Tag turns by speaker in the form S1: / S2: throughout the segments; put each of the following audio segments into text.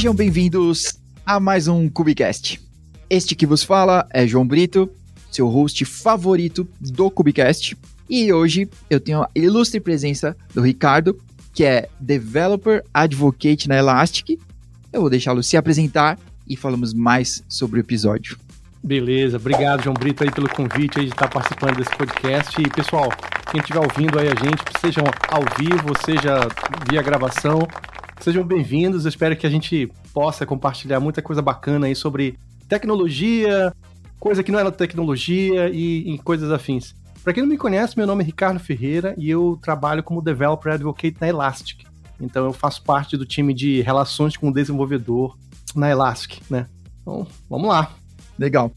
S1: Sejam bem-vindos a mais um Cubicast. Este que vos fala é João Brito, seu host favorito do Cubicast. E hoje eu tenho a ilustre presença do Ricardo, que é Developer Advocate na Elastic. Eu vou deixá-lo se apresentar e falamos mais sobre o episódio.
S2: Beleza, obrigado João Brito aí pelo convite aí de estar participando desse podcast. E pessoal, quem estiver ouvindo aí a gente, sejam ao vivo, seja via gravação, sejam bem-vindos. Espero que a gente possa compartilhar muita coisa bacana aí sobre tecnologia, coisa que não é tecnologia e, e coisas afins. Para quem não me conhece, meu nome é Ricardo Ferreira e eu trabalho como Developer Advocate na Elastic. Então eu faço parte do time de relações com o desenvolvedor na Elastic, né? Então, vamos lá.
S1: Legal.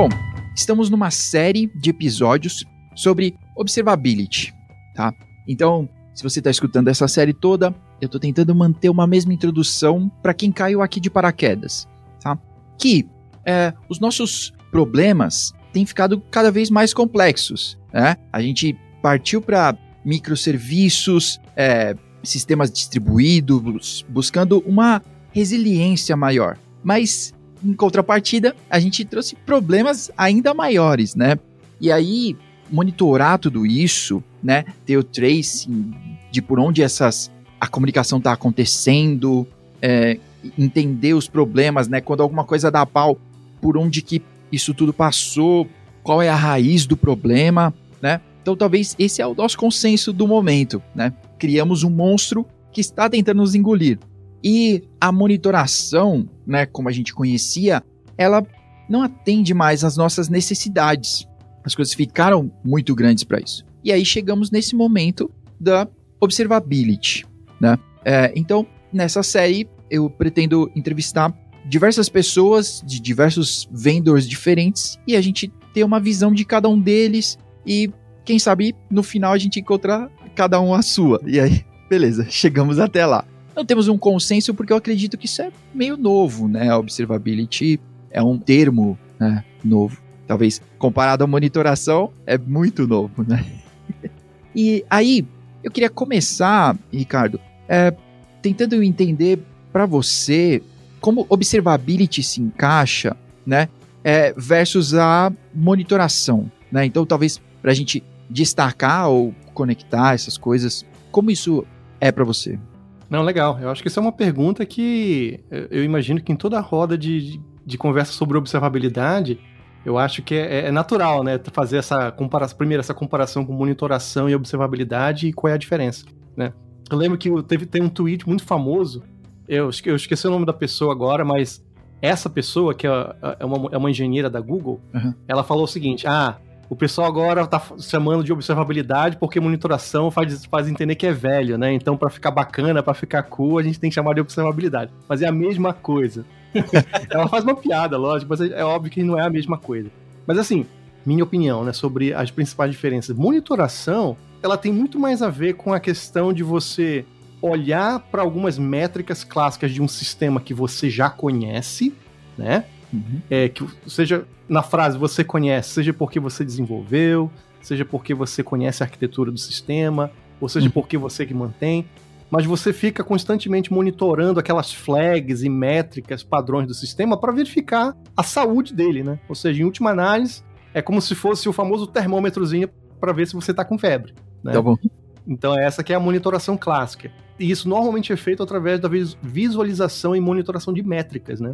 S1: Bom, estamos numa série de episódios sobre observability, tá? Então, se você está escutando essa série toda, eu estou tentando manter uma mesma introdução para quem caiu aqui de paraquedas, tá? Que é, os nossos problemas têm ficado cada vez mais complexos, né? A gente partiu para microserviços, é, sistemas distribuídos, buscando uma resiliência maior. Mas, em contrapartida, a gente trouxe problemas ainda maiores, né? E aí, monitorar tudo isso, né? Ter o tracing de por onde essas a comunicação está acontecendo, é, entender os problemas, né? Quando alguma coisa dá pau, por onde que isso tudo passou, qual é a raiz do problema, né? Então talvez esse é o nosso consenso do momento, né? Criamos um monstro que está tentando nos engolir. E a monitoração, né, como a gente conhecia, ela não atende mais às nossas necessidades. As coisas ficaram muito grandes para isso. E aí chegamos nesse momento da observability, né? É, então, nessa série, eu pretendo entrevistar diversas pessoas de diversos vendors diferentes e a gente ter uma visão de cada um deles e quem sabe no final a gente encontrar cada um a sua. E aí, beleza, chegamos até lá. Não temos um consenso porque eu acredito que isso é meio novo, né? A observability é um termo né, novo. Talvez comparado à monitoração, é muito novo, né? e aí, eu queria começar, Ricardo, é, tentando entender para você como observability se encaixa, né, é, versus a monitoração, né? Então, talvez para a gente destacar ou conectar essas coisas, como isso é para você?
S2: Não, legal. Eu acho que isso é uma pergunta que eu imagino que em toda a roda de, de conversa sobre observabilidade, eu acho que é, é, natural, né, fazer essa comparação, primeiro essa comparação com monitoração e observabilidade e qual é a diferença, né? Eu lembro que teve tem um tweet muito famoso, eu, eu esqueci o nome da pessoa agora, mas essa pessoa que é, é uma, é uma engenheira da Google, uhum. ela falou o seguinte: ah, o pessoal agora tá chamando de observabilidade porque monitoração faz, faz entender que é velho, né? Então, para ficar bacana, para ficar cool, a gente tem que chamar de observabilidade. Mas é a mesma coisa. Ela faz uma piada, lógico, mas é óbvio que não é a mesma coisa. Mas assim, minha opinião, né, sobre as principais diferenças. Monitoração, ela tem muito mais a ver com a questão de você olhar para algumas métricas clássicas de um sistema que você já conhece, né? Uhum. É, que seja na frase você conhece, seja porque você desenvolveu, seja porque você conhece a arquitetura do sistema, ou seja uhum. porque você que mantém mas você fica constantemente monitorando aquelas flags e métricas, padrões do sistema para verificar a saúde dele, né? Ou seja, em última análise, é como se fosse o famoso termômetrozinho para ver se você está com febre. Né?
S1: Tá bom.
S2: Então essa que é a monitoração clássica. E isso normalmente é feito através da visualização e monitoração de métricas, né?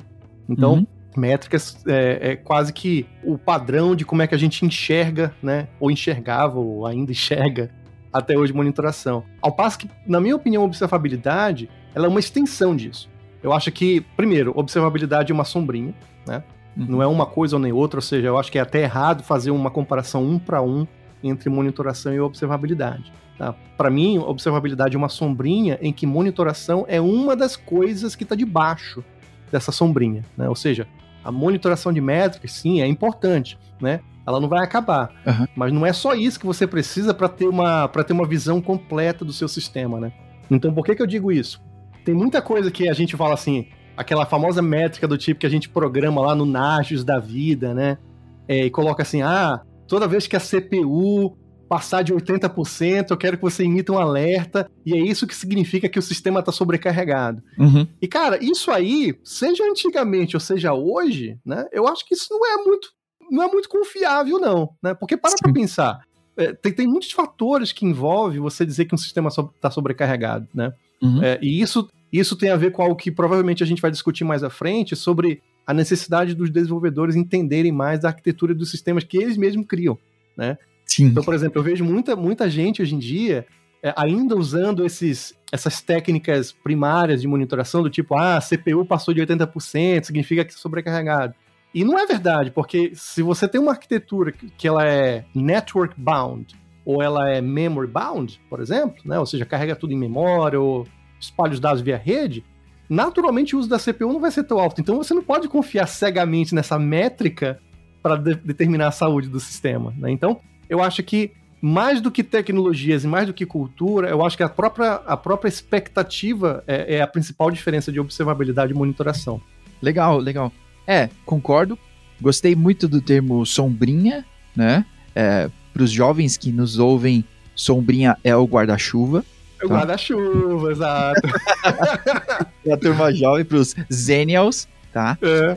S2: Então, uhum. Métricas é, é, quase que o padrão de como é que a gente enxerga, né? Ou enxergava, ou ainda enxerga até hoje monitoração. Ao passo que, na minha opinião, observabilidade ela é uma extensão disso. Eu acho que, primeiro, observabilidade é uma sombrinha, né? Uhum. Não é uma coisa ou nem outra, ou seja, eu acho que é até errado fazer uma comparação um para um entre monitoração e observabilidade. Tá? Para mim, observabilidade é uma sombrinha em que monitoração é uma das coisas que está debaixo dessa sombrinha. Né? Ou seja, a monitoração de métricas, sim, é importante, né? ela não vai acabar.
S1: Uhum.
S2: Mas não é só isso que você precisa para ter, uma, ter uma visão completa do seu sistema, né? Então, por que, que eu digo isso? Tem muita coisa que a gente fala assim, aquela famosa métrica do tipo que a gente programa lá no Nagios da vida, né? É, e coloca assim, ah, toda vez que a CPU passar de 80%, eu quero que você emita um alerta, e é isso que significa que o sistema está sobrecarregado.
S1: Uhum.
S2: E, cara, isso aí, seja antigamente ou seja hoje, né, eu acho que isso não é muito, não é muito confiável, não, né? Porque para pra pensar, é, tem, tem muitos fatores que envolvem você dizer que um sistema está sobrecarregado, né?
S1: Uhum.
S2: É, e isso, isso tem a ver com algo que provavelmente a gente vai discutir mais à frente sobre a necessidade dos desenvolvedores entenderem mais da arquitetura dos sistemas que eles mesmos criam, né?
S1: Sim.
S2: Então, por exemplo, eu vejo muita, muita gente hoje em dia é, ainda usando esses, essas técnicas primárias de monitoração do tipo, ah, CPU passou de 80%, significa que é sobrecarregado. E não é verdade, porque se você tem uma arquitetura que ela é network bound ou ela é memory bound, por exemplo, né, ou seja, carrega tudo em memória ou espalha os dados via rede, naturalmente o uso da CPU não vai ser tão alto. Então você não pode confiar cegamente nessa métrica para de determinar a saúde do sistema. Né? Então, eu acho que mais do que tecnologias e mais do que cultura, eu acho que a própria, a própria expectativa é, é a principal diferença de observabilidade e monitoração.
S1: Legal, legal. É, concordo. Gostei muito do termo sombrinha, né? É, Para os jovens que nos ouvem, sombrinha é o guarda-chuva.
S2: É o tá? guarda-chuva, exato.
S1: para a turma jovem, para os Zenials, tá?
S2: É.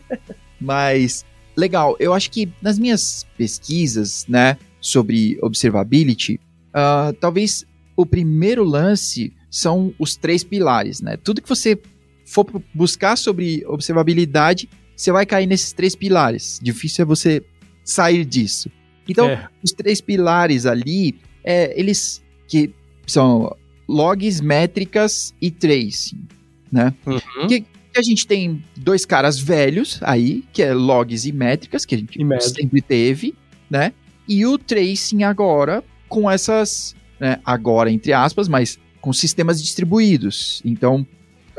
S1: Mas, legal, eu acho que nas minhas pesquisas, né, sobre observability, uh, talvez o primeiro lance são os três pilares, né? Tudo que você for buscar sobre observabilidade, você vai cair nesses três pilares. Difícil é você sair disso. Então, é. os três pilares ali, é, eles que são logs, métricas e tracing, né?
S2: Uhum.
S1: Que, que a gente tem dois caras velhos aí, que é logs e métricas, que a gente sempre teve, né? E o tracing agora com essas, né, agora entre aspas, mas com sistemas distribuídos. Então,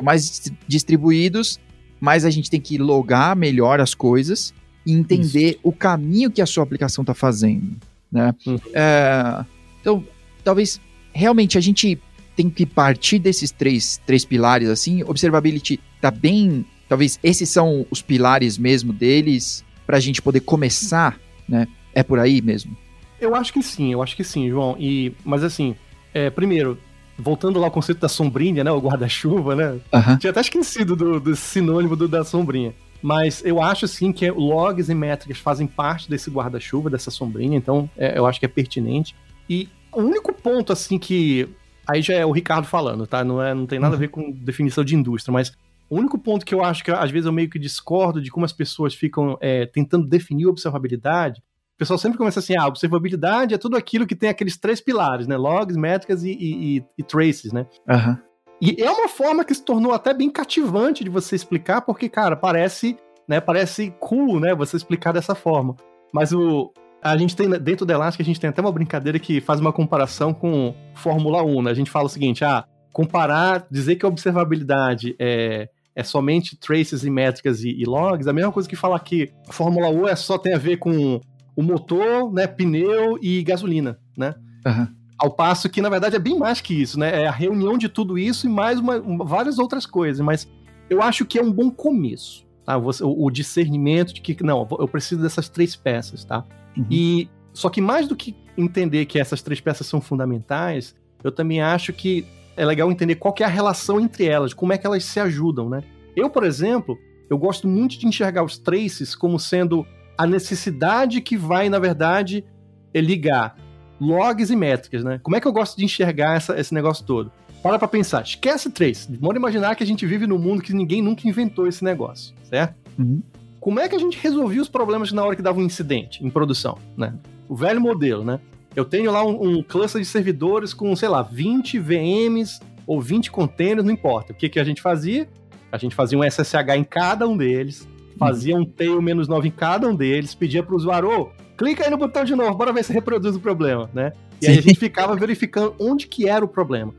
S1: mais distribuídos, mais a gente tem que logar melhor as coisas e entender Isso. o caminho que a sua aplicação está fazendo, né?
S2: Uhum.
S1: É, então, talvez realmente a gente tem que partir desses três, três pilares, assim, observability tá bem, talvez esses são os pilares mesmo deles, para a gente poder começar, né? É por aí mesmo?
S2: Eu acho que sim, eu acho que sim, João. E, mas assim, é, primeiro, voltando lá ao conceito da sombrinha, né? O guarda-chuva, né?
S1: Uhum.
S2: Tinha até esquecido do, do sinônimo do, da sombrinha. Mas eu acho sim que logs e métricas fazem parte desse guarda-chuva, dessa sombrinha, então é, eu acho que é pertinente. E o único ponto, assim, que. Aí já é o Ricardo falando, tá? Não, é, não tem nada a ver com definição de indústria, mas o único ponto que eu acho que às vezes eu meio que discordo de como as pessoas ficam é, tentando definir observabilidade o pessoal sempre começa assim, ah, observabilidade é tudo aquilo que tem aqueles três pilares, né? Logs, métricas e, e, e, traces, né?
S1: Uhum.
S2: E é uma forma que se tornou até bem cativante de você explicar, porque, cara, parece, né, parece cool, né, você explicar dessa forma. Mas o, a gente tem, dentro da Elastic, a gente tem até uma brincadeira que faz uma comparação com Fórmula 1, né? A gente fala o seguinte, ah, comparar, dizer que a observabilidade é, é somente traces e métricas e, e logs, a mesma coisa que falar que Fórmula 1 é só tem a ver com o motor, né, pneu e gasolina, né?
S1: Uhum.
S2: Ao passo que, na verdade, é bem mais que isso, né? É a reunião de tudo isso e mais uma, uma, várias outras coisas. Mas eu acho que é um bom começo, tá? O, o, discernimento de que, não, eu preciso dessas três peças, tá?
S1: Uhum.
S2: E só que mais do que entender que essas três peças são fundamentais, eu também acho que é legal entender qual é a relação entre elas, como é que elas se ajudam, né? Eu, por exemplo, eu gosto muito de enxergar os traces como sendo a necessidade que vai, na verdade, ligar logs e métricas, né? Como é que eu gosto de enxergar essa, esse negócio todo? Para pra pensar, esquece trace. Vamos imaginar que a gente vive num mundo que ninguém nunca inventou esse negócio, certo?
S1: Uhum.
S2: Como é que a gente resolvia os problemas na hora que dava um incidente em produção, né? O velho modelo, né? Eu tenho lá um, um cluster de servidores com, sei lá, 20 VMs ou 20 containers, não importa. O que, que a gente fazia? A gente fazia um SSH em cada um deles, fazia um tail menos 9 em cada um deles, pedia pro usuário, ô, clica aí no botão de novo, bora ver se reproduz o problema, né? E Sim. aí a gente ficava verificando onde que era o problema.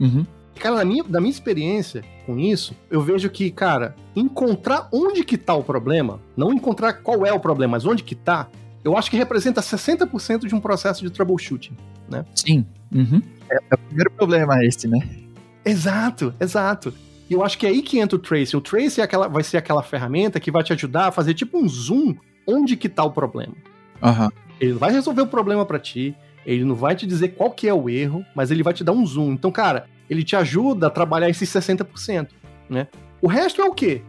S1: Uhum.
S2: Cara, na minha, na minha experiência com isso, eu vejo que, cara, encontrar onde que tá o problema, não encontrar qual é o problema, mas onde que tá, eu acho que representa 60% de um processo de troubleshooting, né?
S1: Sim. Uhum. É, é, o primeiro problema esse, né?
S2: Exato, exato. E eu acho que é aí que entra o Trace. O Trace é aquela, vai ser aquela ferramenta que vai te ajudar a fazer tipo um zoom onde que tá o problema.
S1: Uhum.
S2: Ele vai resolver o problema para ti, ele não vai te dizer qual que é o erro, mas ele vai te dar um zoom. Então, cara, ele te ajuda a trabalhar esses 60%, né? O resto é o quê?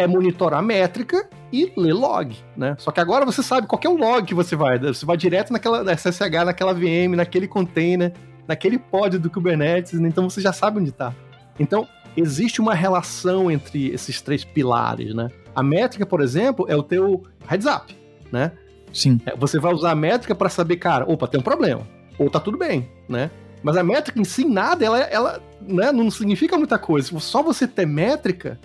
S2: É monitorar a métrica e ler log, né? Só que agora você sabe qual é o log que você vai. Você vai direto naquela SSH, naquela VM, naquele container, naquele pod do Kubernetes, né? então você já sabe onde está. Então, existe uma relação entre esses três pilares, né? A métrica, por exemplo, é o teu heads up, né?
S1: Sim.
S2: É, você vai usar a métrica para saber, cara, opa, tem um problema, ou tá tudo bem, né? Mas a métrica em si, nada, ela, ela né, não significa muita coisa. Só você ter métrica,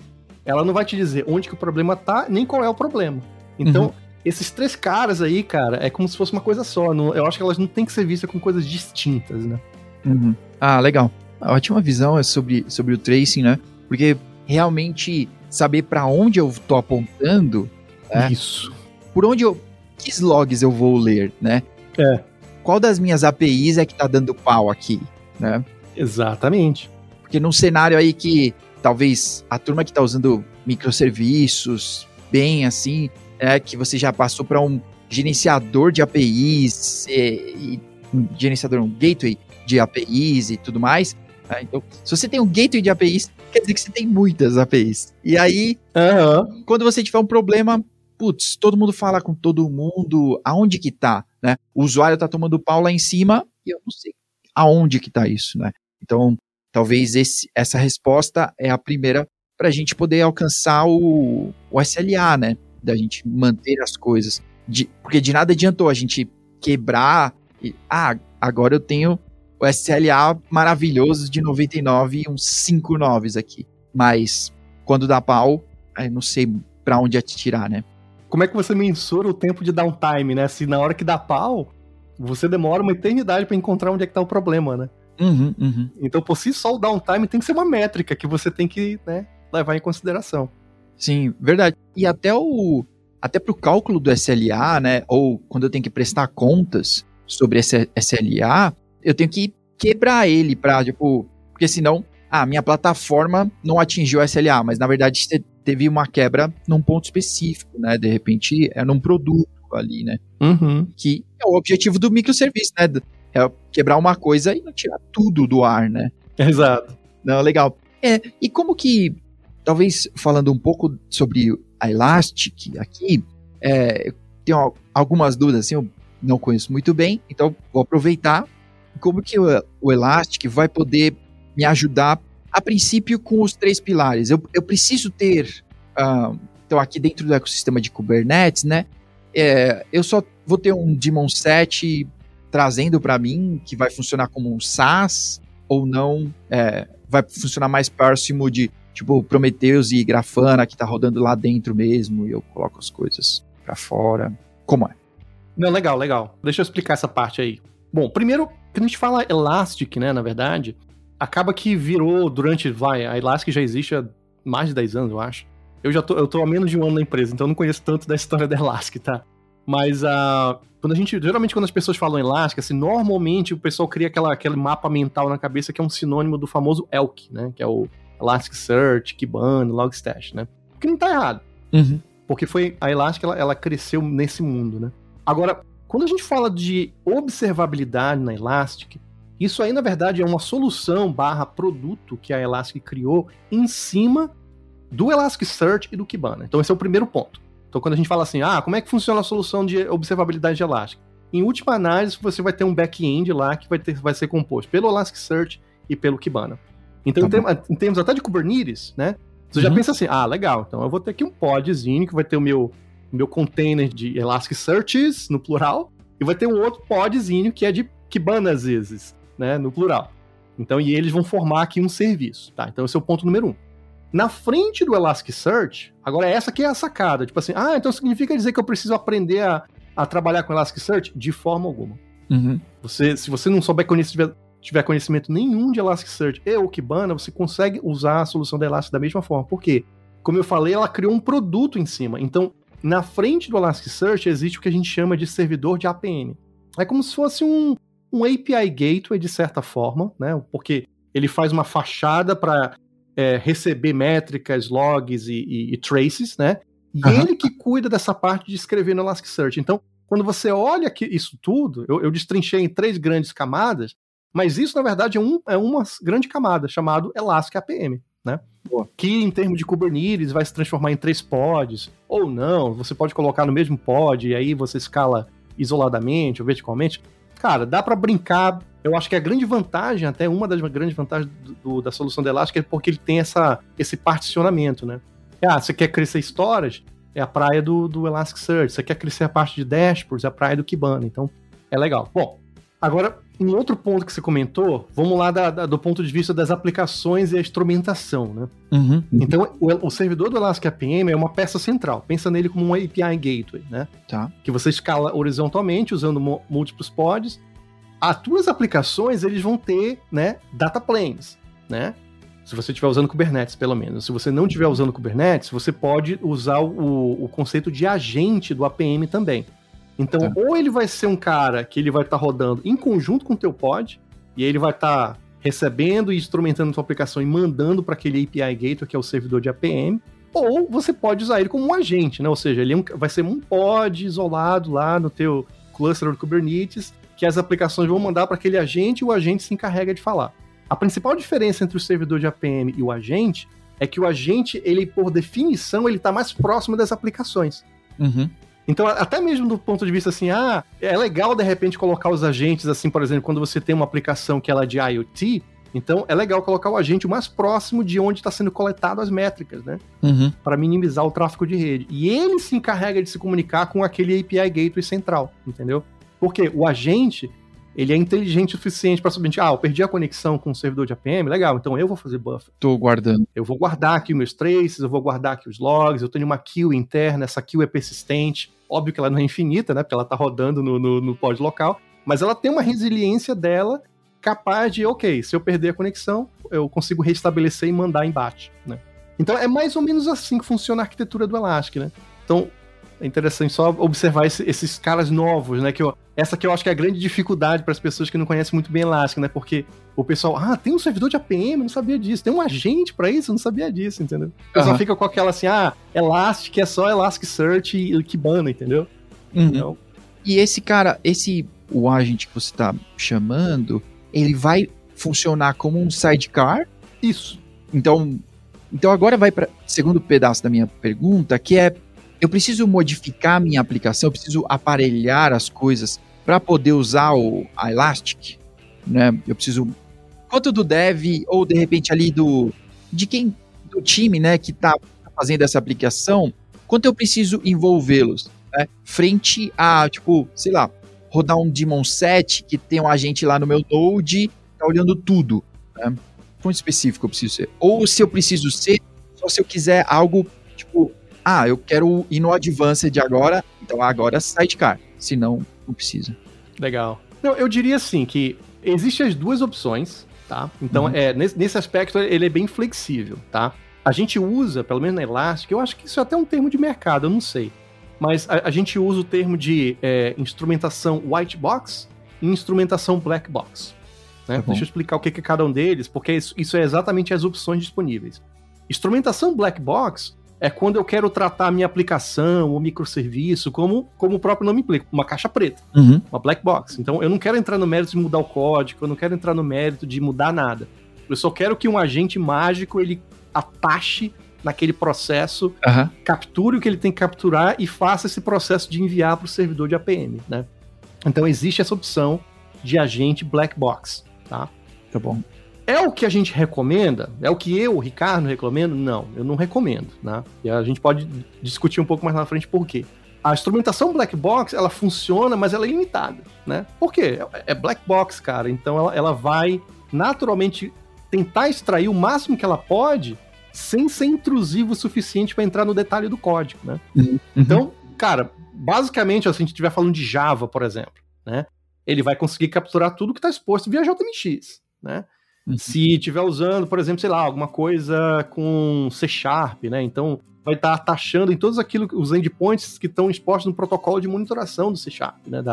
S2: ela não vai te dizer onde que o problema tá, nem qual é o problema. Então, uhum. esses três caras aí, cara, é como se fosse uma coisa só. Não, eu acho que elas não têm que ser vistas como coisas distintas, né?
S1: Uhum. Ah, legal. A ótima visão é sobre, sobre o tracing, né? Porque realmente saber para onde eu tô apontando.
S2: Né? Isso.
S1: Por onde eu. Que logs eu vou ler, né?
S2: É.
S1: Qual das minhas APIs é que tá dando pau aqui, né?
S2: Exatamente.
S1: Porque num cenário aí que talvez a turma que tá usando microserviços bem assim, é que você já passou para um gerenciador de APIs e, e um gerenciador, um gateway de APIs e tudo mais. Né? Então, se você tem um gateway de APIs, quer dizer que você tem muitas APIs. E aí,
S2: uhum.
S1: quando você tiver um problema, putz, todo mundo fala com todo mundo, aonde que tá, né? O usuário tá tomando pau lá em cima e eu não sei aonde que tá isso, né? Então, talvez esse, essa resposta é a primeira para a gente poder alcançar o, o SLA, né? Da gente manter as coisas. De, porque de nada adiantou a gente quebrar e, ah, agora eu tenho o SLA maravilhoso de 99 e uns 5 noves aqui. Mas quando dá pau, aí não sei para onde atirar, né?
S2: Como é que você mensura o tempo de downtime, né? Se na hora que dá pau, você demora uma eternidade para encontrar onde é que tá o problema, né?
S1: Uhum, uhum.
S2: Então, por si só, o downtime tem que ser uma métrica que você tem que né, levar em consideração.
S1: Sim, verdade. E até o até para o cálculo do SLA, né? Ou quando eu tenho que prestar contas sobre esse SLA, eu tenho que quebrar ele para, tipo, porque senão, ah, minha plataforma não atingiu o SLA, mas na verdade você teve uma quebra num ponto específico, né? De repente é num produto ali, né?
S2: Uhum.
S1: Que é o objetivo do microserviço, né? É quebrar uma coisa e não tirar tudo do ar, né?
S2: Exato.
S1: Não, legal. É, e como que, talvez falando um pouco sobre a Elastic aqui, é, tenho algumas dúvidas, assim, eu não conheço muito bem, então vou aproveitar como que o, o Elastic vai poder me ajudar, a princípio, com os três pilares. Eu, eu preciso ter, uh, então aqui dentro do ecossistema de Kubernetes, né, é, eu só vou ter um daemon set trazendo para mim, que vai funcionar como um SaaS, ou não, é, vai funcionar mais próximo de, tipo, Prometheus e Grafana, que tá rodando lá dentro mesmo, e eu coloco as coisas para fora. Como é?
S2: Não, legal, legal. Deixa eu explicar essa parte aí. Bom, primeiro, quando a gente fala Elastic, né, na verdade, acaba que virou durante, vai, a Elastic já existe há mais de 10 anos, eu acho. Eu já tô, eu tô há menos de um ano na empresa, então eu não conheço tanto da história da Elastic, tá? Mas uh, quando a gente, geralmente quando as pessoas falam Elastic, assim, normalmente o pessoal cria aquela, aquele mapa mental na cabeça que é um sinônimo do famoso ELK, né? Que é o Elasticsearch, Kibana, Logstash, né? Que não tá errado.
S1: Uhum.
S2: Porque foi a Elastic, ela, ela cresceu nesse mundo, né? Agora, quando a gente fala de observabilidade na Elastic, isso aí, na verdade, é uma solução barra produto que a Elastic criou em cima do Elasticsearch e do Kibana. Então, esse é o primeiro ponto. Então, quando a gente fala assim, ah, como é que funciona a solução de observabilidade de Elastic? Em última análise, você vai ter um back-end lá que vai, ter, vai ser composto pelo Elasticsearch e pelo Kibana. Então, tá em, termos, em, termos até de Kubernetes, né? Você uhum. já pensa assim, ah, legal, então eu vou ter aqui um podzinho que vai ter o meu meu container de Elasticsearches, no plural, e vai ter um outro podzinho que é de Kibana às vezes, né, no plural. Então, e eles vão formar aqui um serviço, tá? Então, esse é o ponto número um. Na frente do Elasticsearch, agora essa aqui é a sacada, tipo assim, ah, então significa dizer que eu preciso aprender a, a trabalhar com Elasticsearch? De forma alguma.
S1: Uhum.
S2: Você, se você não souber conhecer, tiver conhecimento nenhum de Elasticsearch e ou Kibana, você consegue usar a solução da Elastic da mesma forma. Por quê? Como eu falei, ela criou um produto em cima. Então, na frente do Elasticsearch existe o que a gente chama de servidor de APM. É como se fosse um, um API Gateway, de certa forma, né? Porque ele faz uma fachada para é, receber métricas, logs e, e, e traces, né? E uhum. ele que cuida dessa parte de escrever no Elasticsearch. Então, quando você olha que isso tudo, eu, eu destrinchei em três grandes camadas, mas isso, na verdade, é, um, é uma grande camada, chamado Elastic APM, né? Boa. Que, em termos de Kubernetes, vai se transformar em três pods, ou não, você pode colocar no mesmo pod, e aí você escala isoladamente ou verticalmente. Cara, dá para brincar. Eu acho que a grande vantagem, até uma das grandes vantagens do, do, da solução da Elastic é porque ele tem essa, esse particionamento, né? Ah, você quer crescer storage? É a praia do, do Elasticsearch. Você quer crescer a parte de dashboards? É a praia do Kibana. Então, é legal. Bom, agora, um outro ponto que você comentou, vamos lá da, da, do ponto de vista das aplicações e a instrumentação, né? Uhum. Então, o, o, servidor do Elastic APM é uma peça central. Pensa nele como um API Gateway, né? Tá. Que você escala horizontalmente usando múltiplos pods. As tuas aplicações, eles vão ter, né, data planes, né? Se você estiver usando Kubernetes, pelo menos. Se você não estiver usando Kubernetes, você pode usar o, o conceito de agente do APM também. Então, tá. ou ele vai ser um cara que ele vai estar tá rodando em conjunto com o teu pod, e aí ele vai estar tá recebendo e instrumentando a tua aplicação e mandando para aquele API Gateway, que é o servidor de APM, ou você pode usar ele como um agente, né? Ou seja, ele é um, vai ser um pod isolado lá no teu cluster do Kubernetes, que as aplicações vão mandar para aquele agente e o agente se encarrega de falar. A principal diferença entre o servidor de APM e o agente é que o agente, ele por definição, ele está mais próximo das aplicações. Uhum. Então, até mesmo do ponto de vista assim, ah, é legal de repente colocar os agentes assim, por exemplo, quando você tem uma aplicação que ela é de IoT, então é legal colocar o agente mais próximo de onde está sendo coletado as métricas, né? Uhum. Para minimizar o tráfego de rede. E ele se encarrega de se comunicar com aquele API Gateway central, entendeu? Porque o agente, ele é inteligente o suficiente para saber, ah, eu perdi a conexão com o servidor de APM, legal, então eu vou fazer buffer.
S1: Tô guardando.
S2: Eu vou guardar aqui os meus traces, eu vou guardar aqui os logs, eu tenho uma queue interna, essa queue é persistente, óbvio que ela não é infinita, né, porque ela tá rodando no, no, no pod local, mas ela tem uma resiliência dela capaz de, ok, se eu perder a conexão, eu consigo restabelecer e mandar embate, né. Então é mais ou menos assim que funciona a arquitetura do Elastic, né. Então, é interessante só observar esse, esses caras novos, né? Que eu, essa que eu acho que é a grande dificuldade para as pessoas que não conhecem muito bem Elastic, né? Porque o pessoal, ah, tem um servidor de APM, não sabia disso. Tem um agente para isso, não sabia disso, entendeu? O pessoal uhum. fica com aquela assim, ah, Elastic é só Elasticsearch e Kibana, entendeu?
S1: Uhum. Então, e esse cara, esse o agente que você está chamando, ele vai funcionar como um sidecar?
S2: Isso.
S1: Então, então agora vai para segundo pedaço da minha pergunta, que é eu preciso modificar minha aplicação, eu preciso aparelhar as coisas para poder usar o a Elastic, né? Eu preciso quanto do dev ou de repente ali do de quem do time, né, que está fazendo essa aplicação, quanto eu preciso envolvê-los, né? Frente a, tipo, sei lá, rodar um daemon set que tem um agente lá no meu node, tá olhando tudo, né? Quanto específico eu preciso ser? Ou se eu preciso ser, só se eu quiser algo, ah, eu quero ir no Advanced agora, então agora sidecar. Se não, não precisa.
S2: Legal. Não, eu diria assim que existem as duas opções, tá? Então, uhum. é, nesse, nesse aspecto, ele é bem flexível, tá? A gente usa, pelo menos na Elastic, eu acho que isso é até um termo de mercado, eu não sei. Mas a, a gente usa o termo de é, instrumentação white box e instrumentação black box. Né? Tá Deixa eu explicar o que é cada um deles, porque isso, isso é exatamente as opções disponíveis. Instrumentação black box é quando eu quero tratar a minha aplicação ou microserviço como, como o próprio nome implica, uma caixa preta, uhum. uma black box. Então eu não quero entrar no mérito de mudar o código, eu não quero entrar no mérito de mudar nada. Eu só quero que um agente mágico ele atache naquele processo, uhum. capture o que ele tem que capturar e faça esse processo de enviar para o servidor de APM, né? Então existe essa opção de agente black box, tá?
S1: Tá bom.
S2: É o que a gente recomenda? É o que eu, Ricardo, recomendo? Não, eu não recomendo, né? E a gente pode discutir um pouco mais na frente por quê. A instrumentação black box, ela funciona, mas ela é limitada, né? Por quê? É black box, cara. Então ela, ela vai naturalmente tentar extrair o máximo que ela pode sem ser intrusivo o suficiente para entrar no detalhe do código, né? Uhum. Então, cara, basicamente, se a gente estiver falando de Java, por exemplo, né? ele vai conseguir capturar tudo que está exposto via JMX, né? Uhum. Se estiver usando, por exemplo, sei lá, alguma coisa com C Sharp, né? Então vai estar tá taxando em todos aquilo, os endpoints que estão expostos no protocolo de monitoração do C Sharp, né?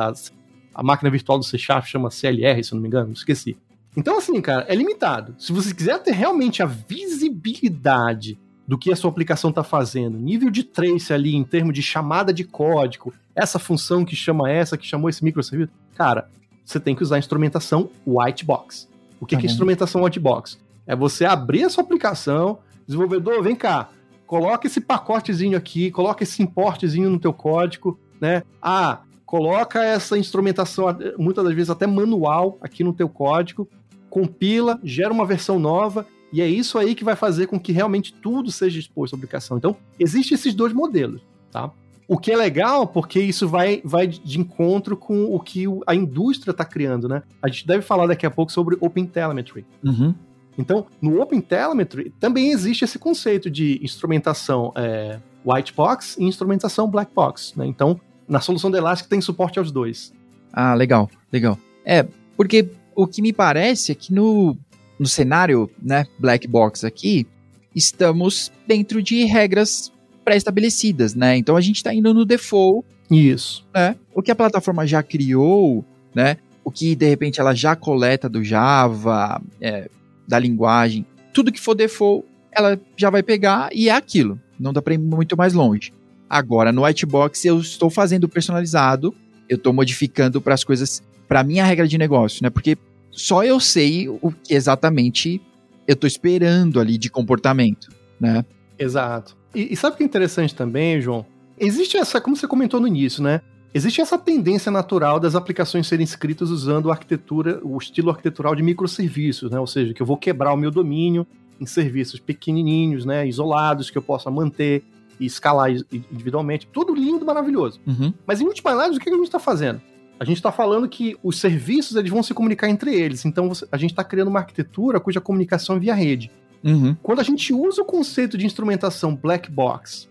S2: A máquina virtual do C Sharp chama CLR, se eu não me engano, esqueci. Então, assim, cara, é limitado. Se você quiser ter realmente a visibilidade do que a sua aplicação está fazendo, nível de trace ali em termos de chamada de código, essa função que chama essa, que chamou esse microserviço, cara, você tem que usar a instrumentação white box. O que, uhum. que é uhum. instrumentação white box? É você abrir a sua aplicação, desenvolvedor, vem cá, coloca esse pacotezinho aqui, coloca esse importezinho no teu código, né? Ah, coloca essa instrumentação, muitas das vezes até manual, aqui no teu código, compila, gera uma versão nova, e é isso aí que vai fazer com que realmente tudo seja exposto à aplicação. Então, existem esses dois modelos, tá? O que é legal, porque isso vai, vai de encontro com o que a indústria está criando, né? A gente deve falar daqui a pouco sobre Open Telemetry.
S1: Uhum.
S2: Então, no Open Telemetry também existe esse conceito de instrumentação é, white box e instrumentação black box. Né? Então, na solução da Elastic tem suporte aos dois.
S1: Ah, legal, legal. É, porque o que me parece é que no, no cenário né, black box aqui, estamos dentro de regras pré-estabelecidas, né? Então a gente está indo no default.
S2: Isso.
S1: Né? O que a plataforma já criou, né? O que de repente ela já coleta do Java, é, da linguagem, tudo que for default, ela já vai pegar e é aquilo. Não dá para ir muito mais longe. Agora, no Whitebox, eu estou fazendo personalizado, eu estou modificando para as coisas, para minha regra de negócio, né? Porque só eu sei o que exatamente eu estou esperando ali de comportamento, né?
S2: Exato. E, e sabe o que é interessante também, João? Existe essa, como você comentou no início, né? Existe essa tendência natural das aplicações serem escritas usando a arquitetura, o estilo arquitetural de microserviços, né? Ou seja, que eu vou quebrar o meu domínio em serviços pequenininhos, né? Isolados, que eu possa manter e escalar individualmente. Tudo lindo, maravilhoso.
S1: Uhum.
S2: Mas em última análise, o que a gente está fazendo? A gente está falando que os serviços eles vão se comunicar entre eles. Então a gente está criando uma arquitetura cuja comunicação é via rede.
S1: Uhum.
S2: Quando a gente usa o conceito de instrumentação black box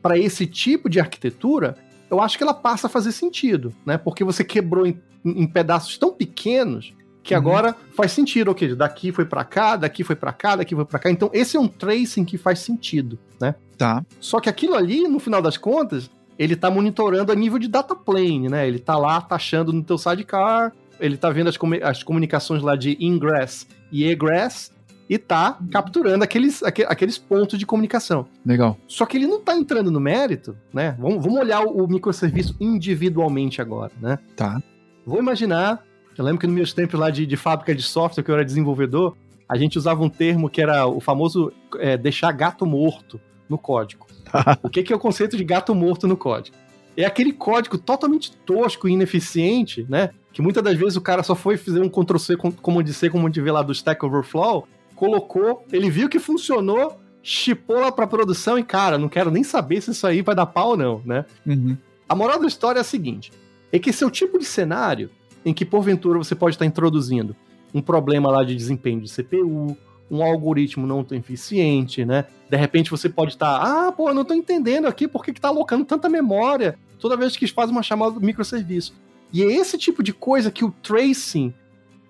S2: para esse tipo de arquitetura, eu acho que ela passa a fazer sentido, né? Porque você quebrou em, em pedaços tão pequenos que uhum. agora faz sentido, ok, daqui foi para cá, daqui foi para cá, daqui foi para cá. Então esse é um tracing que faz sentido, né?
S1: Tá.
S2: Só que aquilo ali, no final das contas, ele tá monitorando a nível de data plane, né? Ele tá lá taxando no teu sidecar, ele tá vendo as, as comunicações lá de ingress e egress, e tá capturando aqueles, aqueles pontos de comunicação.
S1: Legal.
S2: Só que ele não tá entrando no mérito, né? Vamos, vamos olhar o, o microserviço individualmente agora, né?
S1: Tá.
S2: Vou imaginar, eu lembro que nos meus tempos lá de, de fábrica de software, que eu era desenvolvedor, a gente usava um termo que era o famoso é, deixar gato morto no código. o que, que é o conceito de gato morto no código? É aquele código totalmente tosco e ineficiente, né? Que muitas das vezes o cara só foi fazer um Ctrl-C, como de C, como de vê lá do Stack Overflow, colocou, ele viu que funcionou, chipou lá pra produção e, cara, não quero nem saber se isso aí vai dar pau ou não, né?
S1: Uhum.
S2: A moral da história é a seguinte: é que esse é o tipo de cenário em que, porventura, você pode estar introduzindo um problema lá de desempenho de CPU, um algoritmo não tão eficiente, né? De repente você pode estar, ah, pô, eu não tô entendendo aqui por que, que tá alocando tanta memória toda vez que faz uma chamada do microserviço. E é esse tipo de coisa que o tracing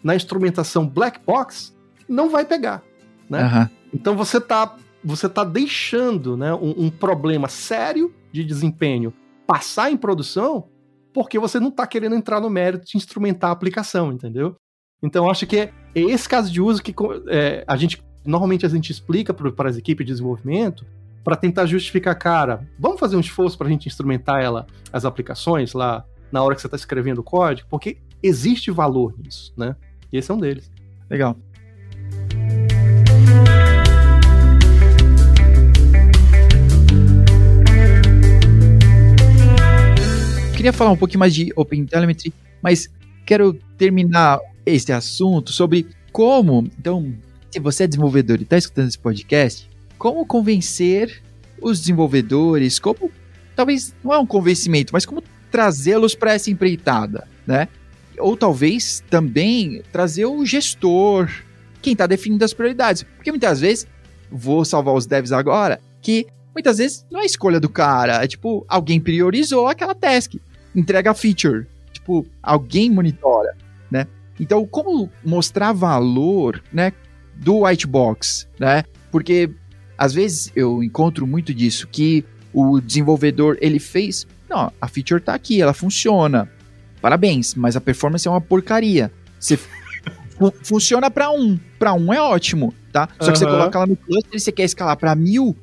S2: na instrumentação black box não vai pegar, né?
S1: Uhum.
S2: Então você tá, você tá deixando né, um, um, problema sério de desempenho passar em produção porque você não está querendo entrar no mérito de instrumentar a aplicação, entendeu? Então acho que é, é esse caso de uso que é, a gente normalmente a gente explica para as equipes de desenvolvimento para tentar justificar, cara, vamos fazer um esforço para a gente instrumentar ela, as aplicações lá na hora que você está escrevendo o código, porque existe valor nisso, né? E esse é um deles.
S1: Legal. Queria falar um pouquinho mais de OpenTelemetry, mas quero terminar esse assunto sobre como, então, se você é desenvolvedor e está escutando esse podcast, como convencer os desenvolvedores, como, talvez, não é um convencimento, mas como trazê-los para essa empreitada, né? Ou talvez também trazer o gestor, quem está definindo as prioridades. Porque muitas vezes, vou salvar os devs agora, que muitas vezes não é escolha do cara, é tipo, alguém priorizou aquela task entrega a feature. tipo, alguém monitora, né? Então, como mostrar valor, né, do white box, né? Porque às vezes eu encontro muito disso que o desenvolvedor ele fez, não, a feature tá aqui, ela funciona. Parabéns, mas a performance é uma porcaria. Você funciona para um, para um é ótimo, tá? Só uhum. que você coloca lá no cluster e você quer escalar para mil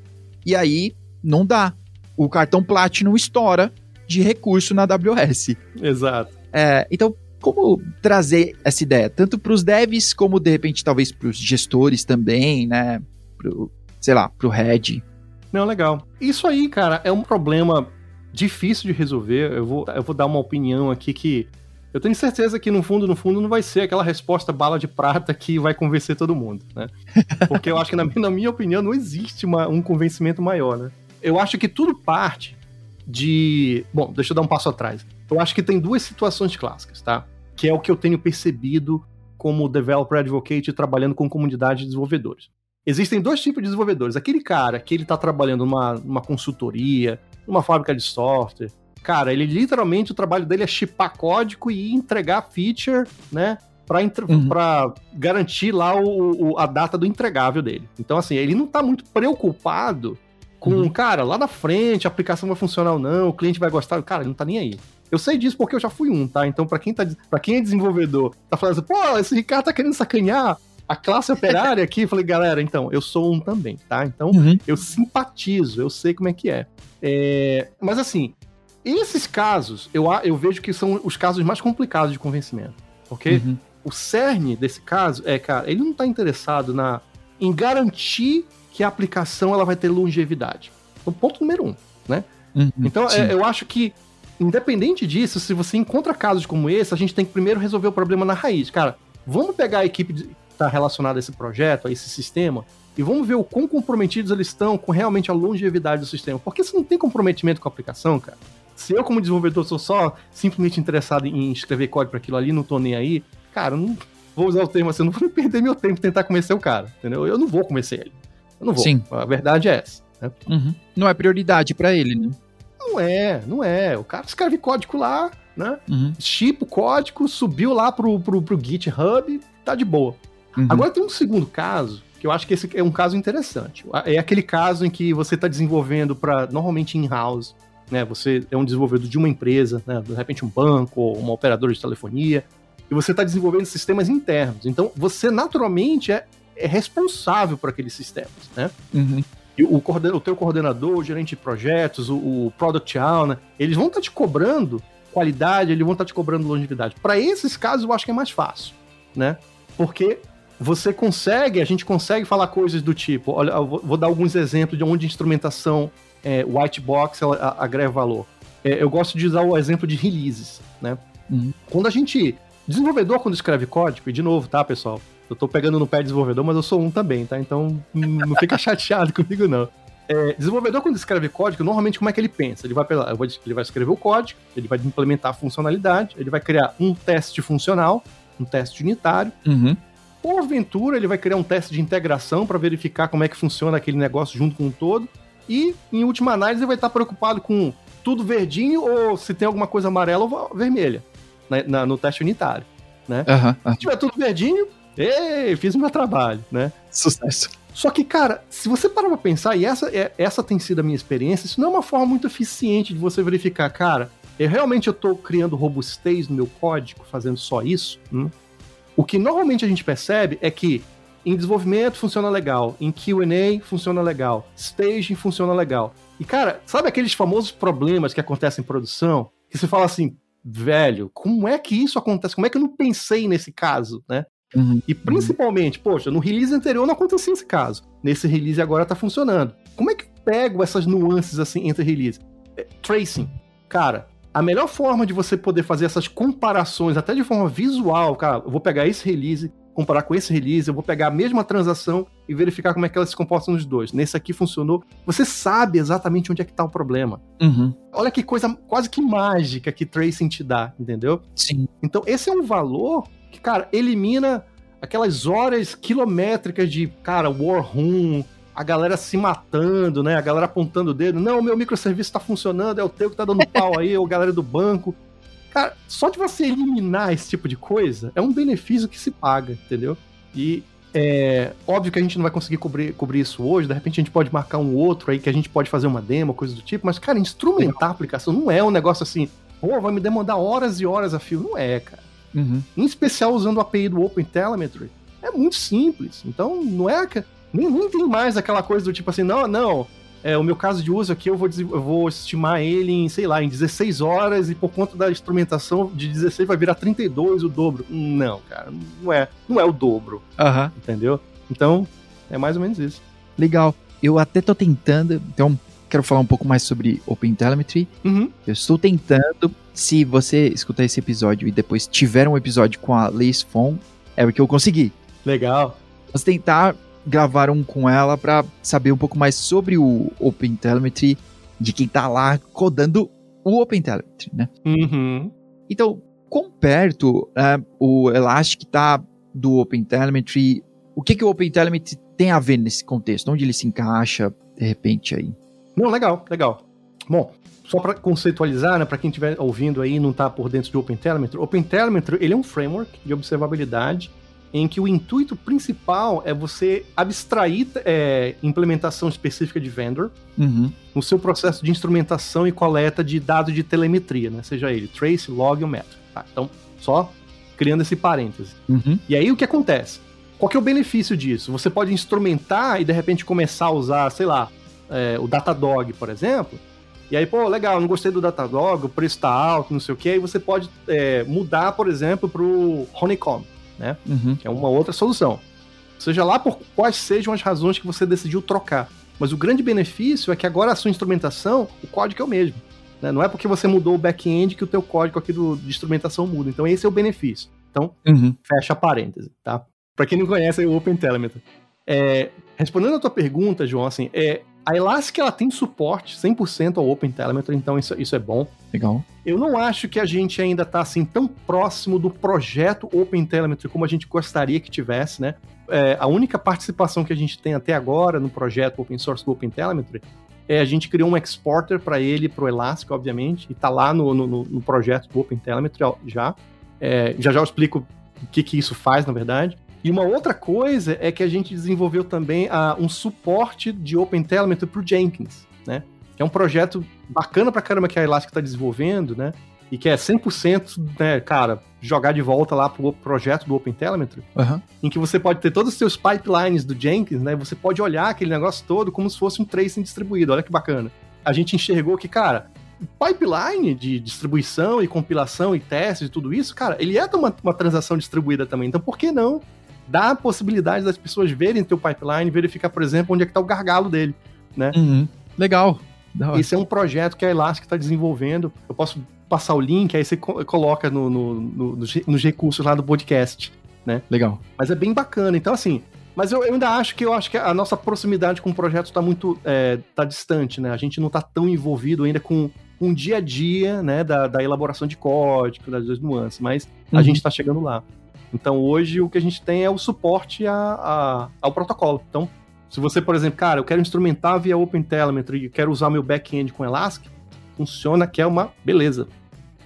S1: e aí não dá. O cartão Platinum estoura de recurso na AWS.
S2: Exato.
S1: É, então, como trazer essa ideia, tanto para os devs, como de repente talvez para os gestores também, né? Pro, sei lá, para o head.
S2: Não, legal. Isso aí, cara, é um problema difícil de resolver. Eu vou, eu vou dar uma opinião aqui que eu tenho certeza que no fundo, no fundo, não vai ser aquela resposta bala de prata que vai convencer todo mundo, né? Porque eu acho que, na, na minha opinião, não existe uma, um convencimento maior, né? Eu acho que tudo parte de. Bom, deixa eu dar um passo atrás. Eu acho que tem duas situações clássicas, tá? Que é o que eu tenho percebido como developer advocate trabalhando com comunidade de desenvolvedores. Existem dois tipos de desenvolvedores. Aquele cara que ele está trabalhando numa, numa consultoria, numa fábrica de software. Cara, ele literalmente o trabalho dele é chipar código e entregar feature, né? Pra, uhum. Garantir lá o, o, a data do entregável dele. Então, assim, ele não tá muito preocupado com, uhum. cara, lá na frente a aplicação vai funcionar ou não, o cliente vai gostar. Cara, ele não tá nem aí. Eu sei disso porque eu já fui um, tá? Então, para quem, tá, pra quem é desenvolvedor, tá falando assim, pô, esse Ricardo tá querendo sacanear a classe operária aqui. Eu falei, galera, então, eu sou um também, tá? Então, uhum. eu simpatizo, eu sei como é que é. é. Mas, assim, esses casos, eu, eu vejo que são os casos mais complicados de convencimento, ok? Uhum. O cerne desse caso é, cara, ele não tá interessado na, em garantir que a aplicação ela vai ter longevidade. Então, ponto número um, né? Uhum, então, é, eu acho que, independente disso, se você encontra casos como esse, a gente tem que primeiro resolver o problema na raiz. Cara, vamos pegar a equipe que está relacionada a esse projeto, a esse sistema, e vamos ver o quão comprometidos eles estão com realmente a longevidade do sistema. Porque se não tem comprometimento com a aplicação, cara, se eu, como desenvolvedor, sou só simplesmente interessado em escrever código para aquilo ali, não tô nem aí, cara, não vou usar o termo assim, eu não vou perder meu tempo tentar convencer o cara, entendeu? Eu não vou convencer ele. Eu não vou. Sim. A verdade é essa. Né?
S1: Uhum. Não é prioridade para ele, né?
S2: Não é, não é. O cara escreve código lá, né? Uhum. Chipa o código, subiu lá pro, pro, pro GitHub, tá de boa. Uhum. Agora tem um segundo caso, que eu acho que esse é um caso interessante. É aquele caso em que você está desenvolvendo para normalmente in-house, né? Você é um desenvolvedor de uma empresa, né? De repente um banco ou uma operadora de telefonia, e você está desenvolvendo sistemas internos. Então, você naturalmente é é responsável por aqueles sistemas, né? Uhum. E o, o teu coordenador, o gerente de projetos, o, o product owner, eles vão estar tá te cobrando qualidade, eles vão estar tá te cobrando longevidade. Para esses casos, eu acho que é mais fácil, né? Porque você consegue, a gente consegue falar coisas do tipo, olha, eu vou, dar alguns exemplos de onde a instrumentação é, white box ela, agrega valor. É, eu gosto de usar o exemplo de releases, né? Uhum. Quando a gente desenvolvedor quando escreve código, e de novo, tá, pessoal? Eu tô pegando no pé de desenvolvedor, mas eu sou um também, tá? Então não fica chateado comigo, não. É, desenvolvedor, quando escreve código, normalmente como é que ele pensa? Ele vai, ele vai escrever o código, ele vai implementar a funcionalidade, ele vai criar um teste funcional, um teste unitário. Uhum. Porventura, ele vai criar um teste de integração para verificar como é que funciona aquele negócio junto com o todo. E, em última análise, ele vai estar preocupado com tudo verdinho ou se tem alguma coisa amarela ou vermelha na, na, no teste unitário. Né? Uhum, uhum. Se tiver tudo verdinho, Ei, fiz o meu trabalho, né?
S1: Sucesso.
S2: Só que, cara, se você parar pra pensar, e essa, é, essa tem sido a minha experiência, isso não é uma forma muito eficiente de você verificar, cara, eu realmente eu tô criando robustez no meu código, fazendo só isso? Hum? O que normalmente a gente percebe é que em desenvolvimento funciona legal, em QA funciona legal, staging funciona legal. E, cara, sabe aqueles famosos problemas que acontecem em produção? Que você fala assim, velho, como é que isso acontece? Como é que eu não pensei nesse caso, né? Uhum. E principalmente, poxa, no release anterior não acontecia esse caso. Nesse release agora tá funcionando. Como é que eu pego essas nuances assim entre release? É, tracing. Cara, a melhor forma de você poder fazer essas comparações, até de forma visual, cara, eu vou pegar esse release, comparar com esse release, eu vou pegar a mesma transação e verificar como é que elas se comportam nos dois. Nesse aqui funcionou. Você sabe exatamente onde é que tá o problema. Uhum. Olha que coisa quase que mágica que tracing te dá, entendeu?
S1: Sim.
S2: Então, esse é um valor que, cara, elimina aquelas horas quilométricas de, cara, war room, a galera se matando, né? A galera apontando o dedo. Não, meu microserviço tá funcionando, é o teu que tá dando pau aí, o galera do banco. Cara, só de você eliminar esse tipo de coisa é um benefício que se paga, entendeu? E é óbvio que a gente não vai conseguir cobrir, cobrir isso hoje, de repente a gente pode marcar um outro aí que a gente pode fazer uma demo, coisa do tipo, mas, cara, instrumentar a aplicação não é um negócio assim, pô, vai me demandar horas e horas a fio. Não é, cara. Uhum. Em especial usando o API do OpenTelemetry. É muito simples. Então, não é. Nem, nem tem mais aquela coisa do tipo assim, não, não. É, o meu caso de uso aqui, eu vou, eu vou estimar ele em, sei lá, em 16 horas e por conta da instrumentação de 16 vai virar 32, o dobro. Não, cara, não é, não é o dobro.
S1: Uhum.
S2: Entendeu? Então, é mais ou menos isso.
S1: Legal. Eu até tô tentando, então quero falar um pouco mais sobre OpenTelemetry.
S2: Uhum.
S1: Eu estou tentando, se você escutar esse episódio e depois tiver um episódio com a Liz Fon, é porque eu consegui.
S2: Legal.
S1: Vamos tentar gravar um com ela para saber um pouco mais sobre o OpenTelemetry, de quem tá lá codando o OpenTelemetry, né?
S2: Uhum.
S1: Então, quão perto é, o Elastic tá do OpenTelemetry? O que, que o OpenTelemetry tem a ver nesse contexto? Onde ele se encaixa, de repente, aí?
S2: Não, legal, legal. Bom, só para conceitualizar, né, para quem estiver ouvindo aí e não está por dentro de OpenTelemetry, OpenTelemetry ele é um framework de observabilidade em que o intuito principal é você abstrair é, implementação específica de vendor
S1: uhum.
S2: no seu processo de instrumentação e coleta de dados de telemetria, né, seja ele trace, log ou metro. Tá, então, só criando esse parêntese.
S1: Uhum.
S2: E aí o que acontece? Qual que é o benefício disso? Você pode instrumentar e de repente começar a usar, sei lá, é, o Datadog, por exemplo, e aí, pô, legal, não gostei do Datadog, o preço tá alto, não sei o que, aí você pode é, mudar, por exemplo, pro Honeycomb, né?
S1: Uhum.
S2: Que é uma outra solução. Seja lá por quais sejam as razões que você decidiu trocar. Mas o grande benefício é que agora a sua instrumentação, o código é o mesmo. Né? Não é porque você mudou o back-end que o teu código aqui do, de instrumentação muda. Então esse é o benefício. Então,
S1: uhum.
S2: fecha parêntese, tá? Para quem não conhece o OpenTelemetry. É, respondendo a tua pergunta, João, assim, é, a Elastic ela tem suporte 100% ao OpenTelemetry, então isso, isso é bom.
S1: Legal.
S2: Eu não acho que a gente ainda está assim tão próximo do projeto OpenTelemetry como a gente gostaria que tivesse, né? É, a única participação que a gente tem até agora no projeto open source do OpenTelemetry é a gente criou um exporter para ele, para o Elastic, obviamente, e está lá no, no, no, projeto do OpenTelemetry já. É, já já eu explico o que, que isso faz, na verdade. E uma outra coisa é que a gente desenvolveu também uh, um suporte de OpenTelemetry para o Jenkins, né? Que é um projeto bacana pra caramba que a Elastic está desenvolvendo, né? E que é 100%, né, cara, jogar de volta lá pro projeto do OpenTelemetry,
S1: uhum.
S2: em que você pode ter todos os seus pipelines do Jenkins, né? Você pode olhar aquele negócio todo como se fosse um tracing distribuído. Olha que bacana. A gente enxergou que, cara, pipeline de distribuição e compilação e testes e tudo isso, cara, ele é uma, uma transação distribuída também. Então, por que não dá a possibilidade das pessoas verem teu pipeline, verificar, por exemplo, onde é que está o gargalo dele, né?
S1: Uhum. Legal.
S2: Esse é um projeto que a Elastic está desenvolvendo. Eu posso passar o link, aí você coloca no, no, no, nos recursos lá do podcast, né?
S1: Legal.
S2: Mas é bem bacana. Então, assim, mas eu, eu, ainda acho que eu acho que a nossa proximidade com o projeto está muito é, tá distante, né? A gente não está tão envolvido ainda com um dia a dia, né, da, da elaboração de código, das duas nuances, mas uhum. a gente está chegando lá. Então hoje o que a gente tem é o suporte a, a, ao protocolo. Então, se você, por exemplo, cara, eu quero instrumentar via OpenTelemetry e quero usar meu back-end com Elastic, funciona que é uma beleza.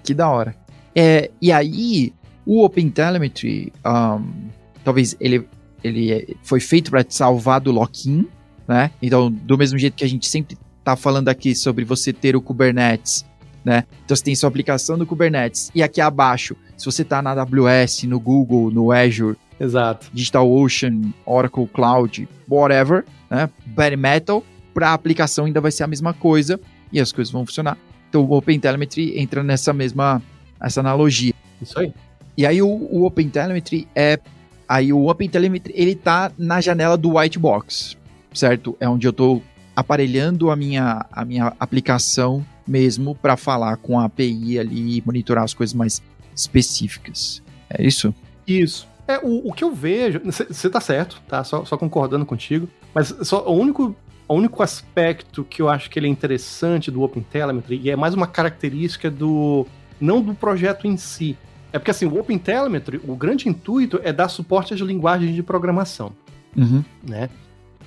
S1: Que da hora. É, e aí, o OpenTelemetry, um, talvez ele, ele foi feito para te salvar do lock-in, né? Então, do mesmo jeito que a gente sempre tá falando aqui sobre você ter o Kubernetes né? Então você tem sua aplicação no Kubernetes. E aqui abaixo, se você está na AWS, no Google, no Azure,
S2: Exato.
S1: DigitalOcean, Oracle Cloud, whatever, né? Bare Metal, para a aplicação ainda vai ser a mesma coisa e as coisas vão funcionar. Então o OpenTelemetry entra nessa mesma essa analogia.
S2: Isso aí.
S1: E aí o, o OpenTelemetry é aí o OpenTelemetry ele tá na janela do white box, certo? É onde eu estou aparelhando a minha a minha aplicação mesmo para falar com a API ali e monitorar as coisas mais específicas. É isso?
S2: Isso. É, o, o que eu vejo. Você tá certo, tá? Só, só concordando contigo. Mas só o único, o único aspecto que eu acho que ele é interessante do OpenTelemetry, e é mais uma característica do. não do projeto em si. É porque assim, o OpenTelemetry, o grande intuito é dar suporte às linguagens de programação.
S1: Uhum.
S2: Né?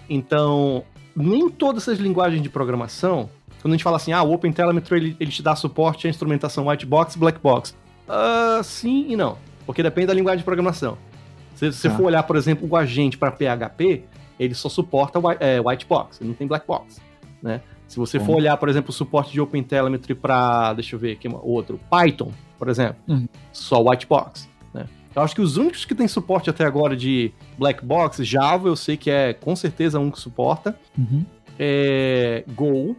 S2: Então, nem todas essas linguagens de programação quando a gente fala assim, ah, o OpenTelemetry ele, ele te dá suporte à instrumentação white box e black box. Uh, sim e não, porque depende da linguagem de programação. Se você tá. for olhar, por exemplo, o agente para PHP, ele só suporta é, white box, ele não tem black box, né? Se você Bom. for olhar, por exemplo, o suporte de OpenTelemetry para, deixa eu ver aqui, outro, Python, por exemplo, uhum. só white box, né? Eu acho que os únicos que têm suporte até agora de black box, Java, eu sei que é com certeza um que suporta. Uhum. É, Go,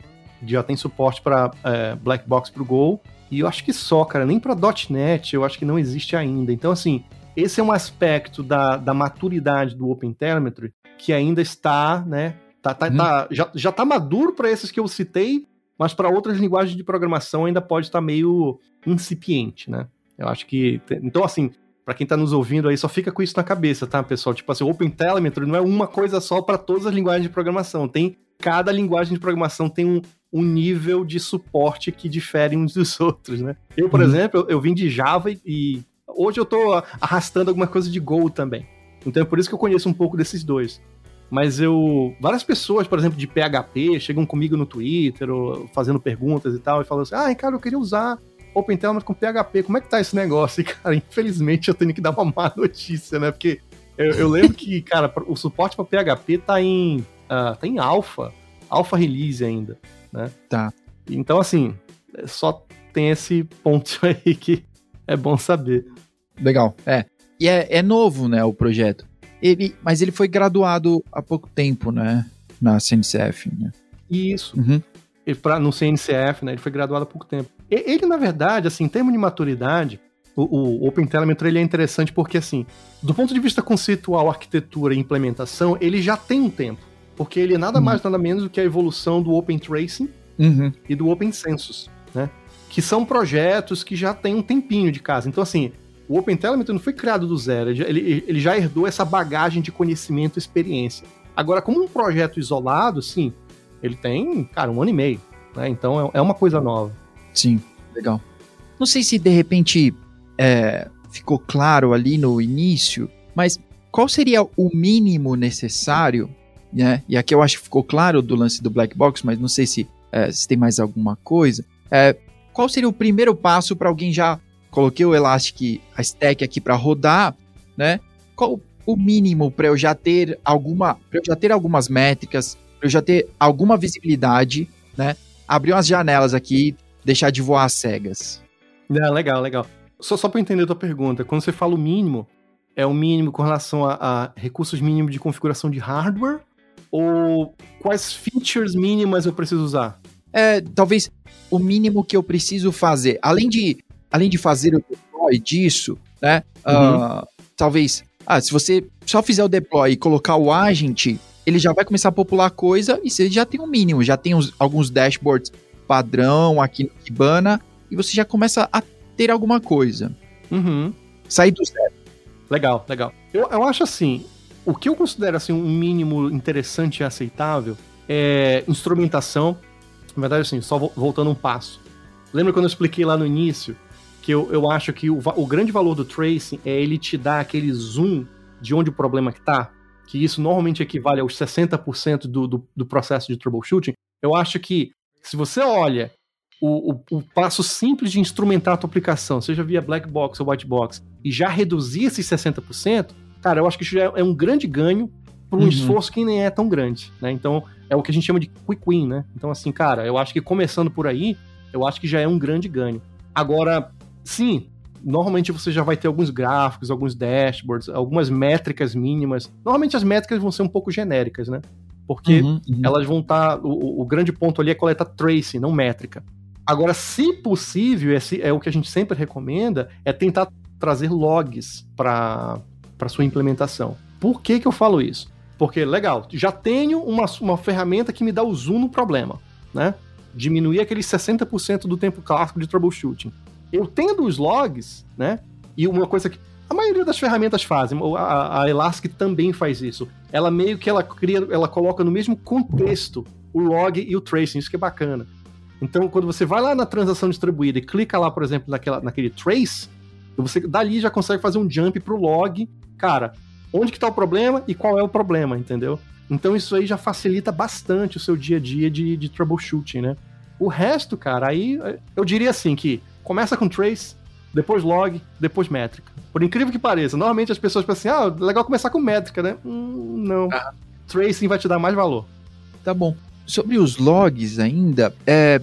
S2: já tem suporte para é, black box para o Go. E eu acho que só, cara, nem para .NET eu acho que não existe ainda. Então, assim, esse é um aspecto da, da maturidade do OpenTelemetry que ainda está, né, tá, tá, hum. tá já, já tá maduro para esses que eu citei, mas para outras linguagens de programação ainda pode estar tá meio incipiente, né? Eu acho que. Então, assim, para quem tá nos ouvindo aí, só fica com isso na cabeça, tá, pessoal? Tipo assim, o OpenTelemetry não é uma coisa só para todas as linguagens de programação. Tem. Cada linguagem de programação tem um, um nível de suporte que difere uns dos outros, né? Eu, por uhum. exemplo, eu, eu, vim de Java e, e hoje eu tô arrastando alguma coisa de Go também. Então é por isso que eu conheço um pouco desses dois. Mas eu. Várias pessoas, por exemplo, de PHP, chegam comigo no Twitter, ou fazendo perguntas e tal, e falam assim: ah, cara, eu queria usar OpenTelemetry com PHP, como é que tá esse negócio? E, cara, infelizmente eu tenho que dar uma má notícia, né? Porque eu, eu lembro que, cara, o suporte para PHP tá em. Uh, tá em alpha, alpha release ainda, né?
S1: Tá.
S2: Então, assim, só tem esse ponto aí que é bom saber.
S1: Legal. É. E é, é novo, né, o projeto. Ele, mas ele foi graduado há pouco tempo, né? Na CNCF, né?
S2: Isso. Uhum. Ele, pra, no CNCF, né? Ele foi graduado há pouco tempo. Ele, na verdade, assim, em termos de maturidade, o, o OpenTelemetry ele é interessante porque, assim, do ponto de vista conceitual, arquitetura e implementação, ele já tem um tempo. Porque ele é nada uhum. mais, nada menos do que a evolução do Open Tracing uhum. e do Open Census, né? Que são projetos que já têm um tempinho de casa. Então, assim, o OpenTelemetry não foi criado do zero, ele, ele já herdou essa bagagem de conhecimento e experiência. Agora, como um projeto isolado, sim, ele tem, cara, um ano e meio, né? Então é, é uma coisa nova.
S1: Sim, legal. Não sei se de repente é, ficou claro ali no início, mas qual seria o mínimo necessário, né? E aqui eu acho que ficou claro do lance do black box, mas não sei se, é, se tem mais alguma coisa. É, qual seria o primeiro passo para alguém já coloquei o Elastic, a stack aqui para rodar, né? Qual o mínimo para eu já ter alguma, para eu já ter algumas métricas, para eu já ter alguma visibilidade, né? Abrir umas janelas aqui, deixar de voar cegas.
S2: É, legal, legal. Só, só para entender a tua pergunta, quando você fala o mínimo, é o mínimo com relação a, a recursos mínimos de configuração de hardware? Ou quais features mínimas eu preciso usar?
S1: É, talvez o mínimo que eu preciso fazer. Além de além de fazer o deploy disso, né? Uhum. Uh, talvez, ah, se você só fizer o deploy e colocar o agent, ele já vai começar a popular coisa e você já tem um mínimo, já tem uns, alguns dashboards padrão aqui no Kibana e você já começa a ter alguma coisa.
S2: Uhum.
S1: Sair do zero.
S2: Legal, legal. Eu, eu acho assim, o que eu considero assim um mínimo interessante e aceitável é instrumentação. Na verdade, assim, só voltando um passo. Lembra quando eu expliquei lá no início que eu, eu acho que o, o grande valor do tracing é ele te dar aquele zoom de onde o problema está, que isso normalmente equivale aos 60% do, do, do processo de troubleshooting. Eu acho que se você olha o, o, o, passo simples de instrumentar a tua aplicação, seja via black box ou white box, e já reduzir esses 60%, cara, eu acho que isso já é, é um grande ganho para um uhum. esforço que nem é tão grande, né? Então, é o que a gente chama de quick win, né? Então, assim, cara, eu acho que começando por aí, eu acho que já é um grande ganho. Agora, sim, normalmente você já vai ter alguns gráficos, alguns dashboards, algumas métricas mínimas. Normalmente as métricas vão ser um pouco genéricas, né? Porque uhum, uhum. elas vão estar. Tá, o, o, grande ponto ali é coletar tracing, não métrica. Agora, se possível, é o que a gente sempre recomenda, é tentar trazer logs para sua implementação. Por que, que eu falo isso? Porque, legal, já tenho uma, uma ferramenta que me dá o zoom no problema, né? Diminuir aqueles 60% do tempo clássico de troubleshooting eu tendo os logs, né? E uma coisa que a maioria das ferramentas fazem, a, a Elastic também faz isso. Ela meio que ela cria, ela coloca no mesmo contexto o log e o tracing, isso que é bacana. Então, quando você vai lá na transação distribuída e clica lá, por exemplo, naquela, naquele trace, você dali já consegue fazer um jump pro log, cara, onde que tá o problema e qual é o problema, entendeu? Então isso aí já facilita bastante o seu dia a dia de, de troubleshooting, né? O resto, cara, aí eu diria assim que começa com trace, depois log, depois métrica. Por incrível que pareça, normalmente as pessoas pensam assim, ah, legal começar com métrica, né? Hum, não. Ah. Tracing vai te dar mais valor.
S1: Tá bom. Sobre os logs ainda, é,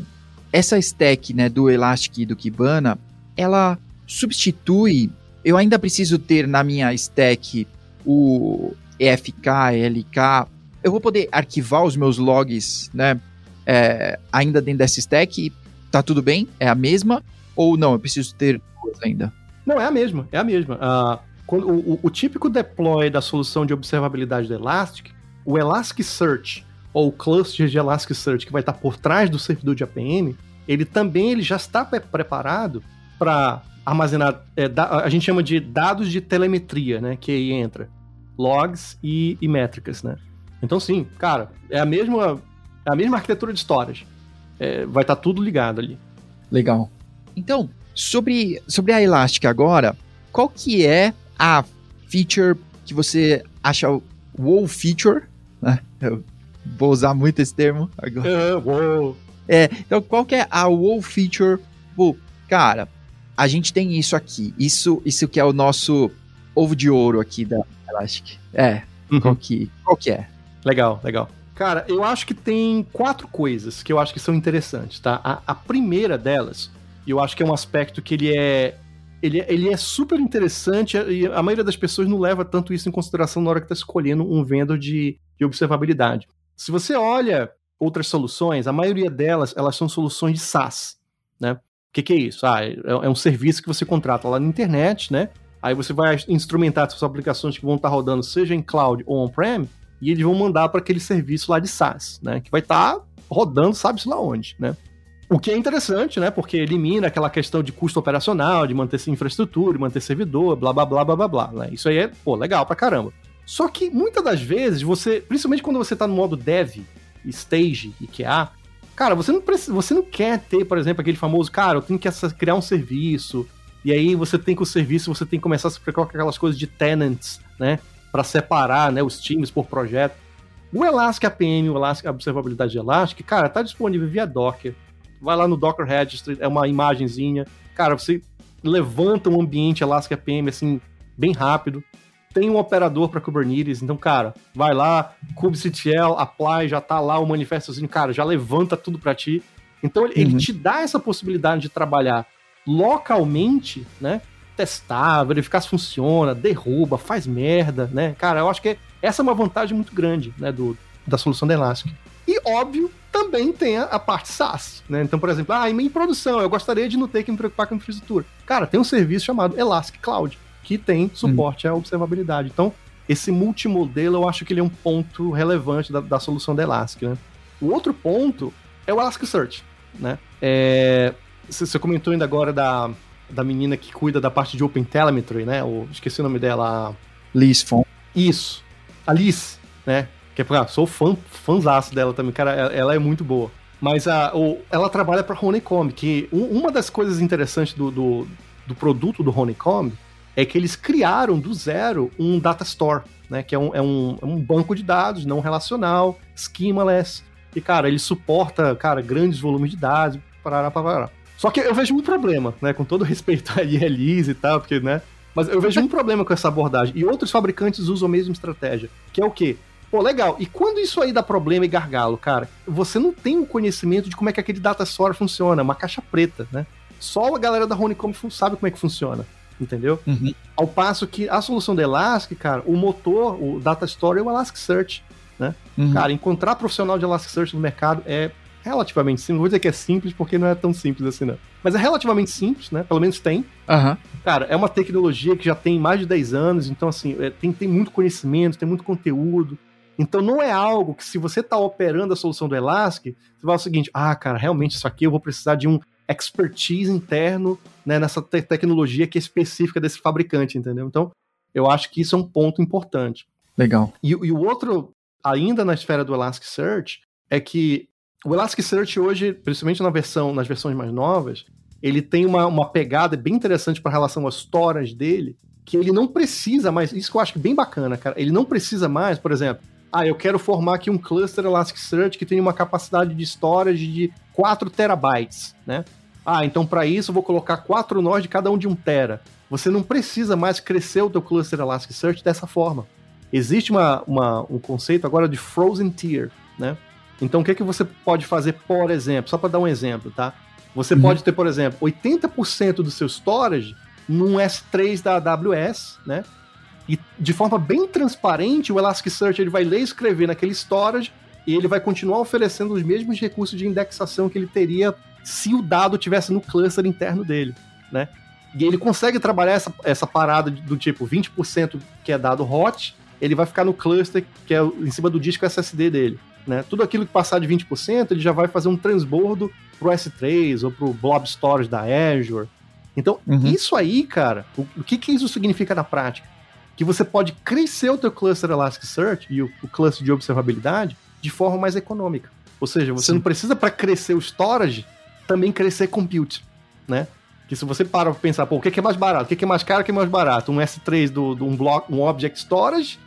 S1: essa stack né, do Elastic e do Kibana, ela substitui. Eu ainda preciso ter na minha stack o EFK, LK. Eu vou poder arquivar os meus logs, né? É, ainda dentro dessa stack. Tá tudo bem? É a mesma? Ou não? Eu preciso ter duas ainda?
S2: Não, é a mesma. É a mesma. Uh, quando, o, o, típico deploy da solução de observabilidade do Elastic, o Elasticsearch ou o cluster de Elasticsearch que vai estar por trás do servidor de APM, ele também ele já está preparado para armazenar, é, da, a gente chama de dados de telemetria, né? Que aí entra logs e, e métricas, né? Então sim, cara, é a mesma, é a mesma arquitetura de storage. É, vai estar tudo ligado ali.
S1: Legal. Então, sobre, sobre a Elastic agora, qual que é a feature que você acha o wow feature? Né? Eu vou usar muito esse termo agora. Uh, wow. É, então qual que é a wow feature? Pô, cara, a gente tem isso aqui. Isso, isso que é o nosso ovo de ouro aqui da Elastic. É, uhum. qual, que, qual que é?
S2: Legal, legal. Cara, eu acho que tem quatro coisas que eu acho que são interessantes, tá? A, a primeira delas, eu acho que é um aspecto que ele é, ele, é, ele é super interessante e a maioria das pessoas não leva tanto isso em consideração na hora que está escolhendo um vendor de, de observabilidade. Se você olha outras soluções, a maioria delas, elas são soluções de SaaS, né? O que, que, é isso? Ah, é, é, um serviço que você contrata lá na internet, né? Aí você vai instrumentar suas aplicações que vão estar rodando, seja em cloud ou on-prem, e eles vão mandar para aquele serviço lá de SaaS, né? Que vai estar rodando, sabe-se lá onde, né? O que é interessante, né? Porque elimina aquela questão de custo operacional, de manter infraestrutura, de manter servidor, blá blá blá blá blá blá. Né? Isso aí é, pô, legal pra caramba. Só que muitas das vezes, você, principalmente quando você está no modo dev, stage e QA, cara, você não, precisa, você não quer ter, por exemplo, aquele famoso, cara, eu tenho que criar um serviço, e aí você tem que o serviço, você tem que começar a se preocupar com aquelas coisas de tenants, né, para separar, né, os times por projeto. O Elastic APM, o Elastic Observabilidade Elastic, cara, tá disponível via Docker. Vai lá no Docker Registry, é uma imagenzinha. Cara, você levanta um ambiente Elastic APM assim bem rápido tem um operador para Kubernetes, então, cara, vai lá, kubectl, apply, já tá lá o manifestozinho, cara, já levanta tudo para ti. Então, ele, uhum. ele te dá essa possibilidade de trabalhar localmente, né? Testar, verificar se funciona, derruba, faz merda, né? Cara, eu acho que essa é uma vantagem muito grande, né, do, da solução da Elastic. E, óbvio, também tem a, a, parte SaaS, né? Então, por exemplo, ah, em produção, eu gostaria de não ter que me preocupar com infraestrutura. Cara, tem um serviço chamado Elastic Cloud que tem suporte hum. à observabilidade. Então, esse multimodelo eu acho que ele é um ponto relevante da, da solução da Elastic, né? O outro ponto é o Elasticsearch, né? É, você comentou ainda agora da, da menina que cuida da parte de OpenTelemetry, né? O, esqueci o nome dela.
S1: Liz Fon.
S2: Isso. A Liz, né? Que é, ah, sou fã, fãzaço dela também, cara, ela, ela é muito boa. Mas a, o, ela trabalha para Honeycomb, que um, uma das coisas interessantes do, do, do produto do Honeycomb é que eles criaram do zero um data store, né? Que é um, é um, é um banco de dados não relacional, schemaless. E, cara, ele suporta, cara, grandes volumes de dados, parará, parará. Só que eu vejo um problema, né? Com todo respeito a ILIs e tal, porque, né? Mas eu vejo um problema com essa abordagem. E outros fabricantes usam a mesma estratégia. Que é o quê? Pô, legal. E quando isso aí dá problema e gargalo, cara, você não tem o conhecimento de como é que aquele data store funciona, uma caixa preta, né? Só a galera da Honeycomb sabe como é que funciona entendeu? Uhum. Ao passo que a solução da Elastic, cara, o motor, o Data Store é o Elasticsearch, né? Uhum. Cara, encontrar profissional de Elasticsearch no mercado é relativamente simples. Não vou dizer que é simples, porque não é tão simples assim, não. Mas é relativamente simples, né? Pelo menos tem.
S1: Uhum.
S2: Cara, é uma tecnologia que já tem mais de 10 anos, então, assim, é, tem, tem muito conhecimento, tem muito conteúdo. Então não é algo que se você está operando a solução do Elastic, você vai o seguinte, ah, cara, realmente isso aqui eu vou precisar de um expertise interno né, nessa te tecnologia que é específica desse fabricante, entendeu? Então, eu acho que isso é um ponto importante.
S1: Legal.
S2: E, e o outro, ainda na esfera do Elasticsearch, é que o Elasticsearch hoje, principalmente na versão, nas versões mais novas, ele tem uma, uma pegada bem interessante para relação às storage dele, que ele não precisa mais, isso que eu acho bem bacana, cara, ele não precisa mais, por exemplo, ah, eu quero formar aqui um cluster Elasticsearch que tem uma capacidade de storage de 4 terabytes, né? Ah, então para isso eu vou colocar quatro nós de cada um de um tera. Você não precisa mais crescer o teu cluster Elasticsearch dessa forma. Existe uma, uma, um conceito agora de frozen tier, né? Então o que, é que você pode fazer, por exemplo, só para dar um exemplo, tá? Você uhum. pode ter, por exemplo, 80% do seu storage num S3 da AWS, né? E de forma bem transparente, o Elasticsearch ele vai ler e escrever naquele storage e ele vai continuar oferecendo os mesmos recursos de indexação que ele teria se o dado tivesse no cluster interno dele, né? E ele consegue trabalhar essa, essa parada do tipo 20% que é dado hot, ele vai ficar no cluster que é em cima do disco SSD dele. Né? Tudo aquilo que passar de 20%, ele já vai fazer um transbordo pro S3 ou pro Blob Storage da Azure. Então, uhum. isso aí, cara, o, o que, que isso significa na prática? Que você pode crescer o teu cluster Elasticsearch e o, o cluster de observabilidade de forma mais econômica. Ou seja, você Sim. não precisa para crescer o storage também crescer compute, né? Que se você para pra pensar, pô, o que é mais barato? O que é mais caro, o que é mais barato? Um S3 do, do um bloco, um Object Storage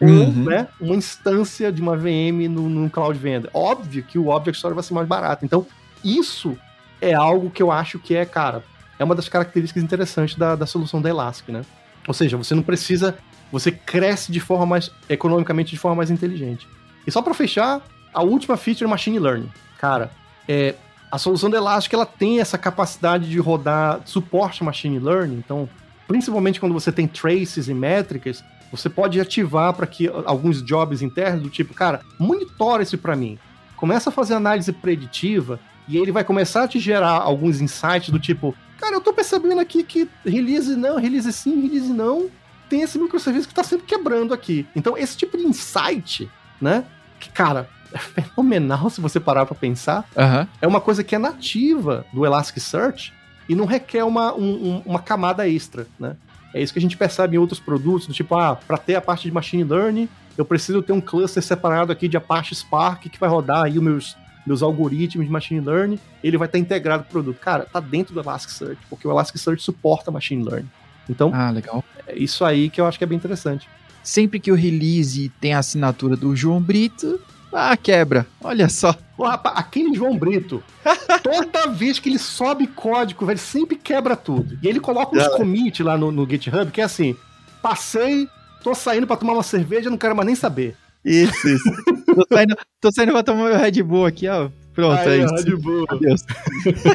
S2: uhum. ou né, uma instância de uma VM no, no Cloud Vendor. Óbvio que o Object Storage vai ser mais barato. Então, isso é algo que eu acho que é, cara, é uma das características interessantes da, da solução da Elastic, né? Ou seja, você não precisa, você cresce de forma mais, economicamente de forma mais inteligente. E só para fechar, a última feature Machine Learning. Cara, é, a solução da Elastic ela tem essa capacidade de rodar suporte machine learning, então, principalmente quando você tem traces e métricas, você pode ativar para que alguns jobs internos do tipo, cara, monitora isso para mim. Começa a fazer análise preditiva e ele vai começar a te gerar alguns insights do tipo, cara, eu tô percebendo aqui que release não, release sim, release não, tem esse microserviço que tá sempre quebrando aqui. Então, esse tipo de insight, né? Que, cara, fenomenal se você parar para pensar.
S1: Uhum.
S2: É uma coisa que é nativa do Elasticsearch e não requer uma, um, uma camada extra, né? É isso que a gente percebe em outros produtos, do tipo, ah, para ter a parte de machine learning, eu preciso ter um cluster separado aqui de Apache Spark que vai rodar aí os meus, meus algoritmos de machine learning, ele vai estar integrado no produto. Cara, tá dentro do Elasticsearch, porque o Elasticsearch suporta machine learning. Então,
S1: ah, legal.
S2: é isso aí que eu acho que é bem interessante.
S1: Sempre que o release tem a assinatura do João Brito, ah, quebra. Olha só.
S2: Ô, rapaz, aquele João Brito, toda vez que ele sobe código, velho, sempre quebra tudo. E ele coloca uns commits lá no, no GitHub, que é assim, passei, tô saindo pra tomar uma cerveja, não quero mais nem saber.
S1: Isso, isso. tô, saindo, tô saindo pra tomar meu Red Bull aqui, ó. Pronto, Aí, é isso. Red Bull. Adeus.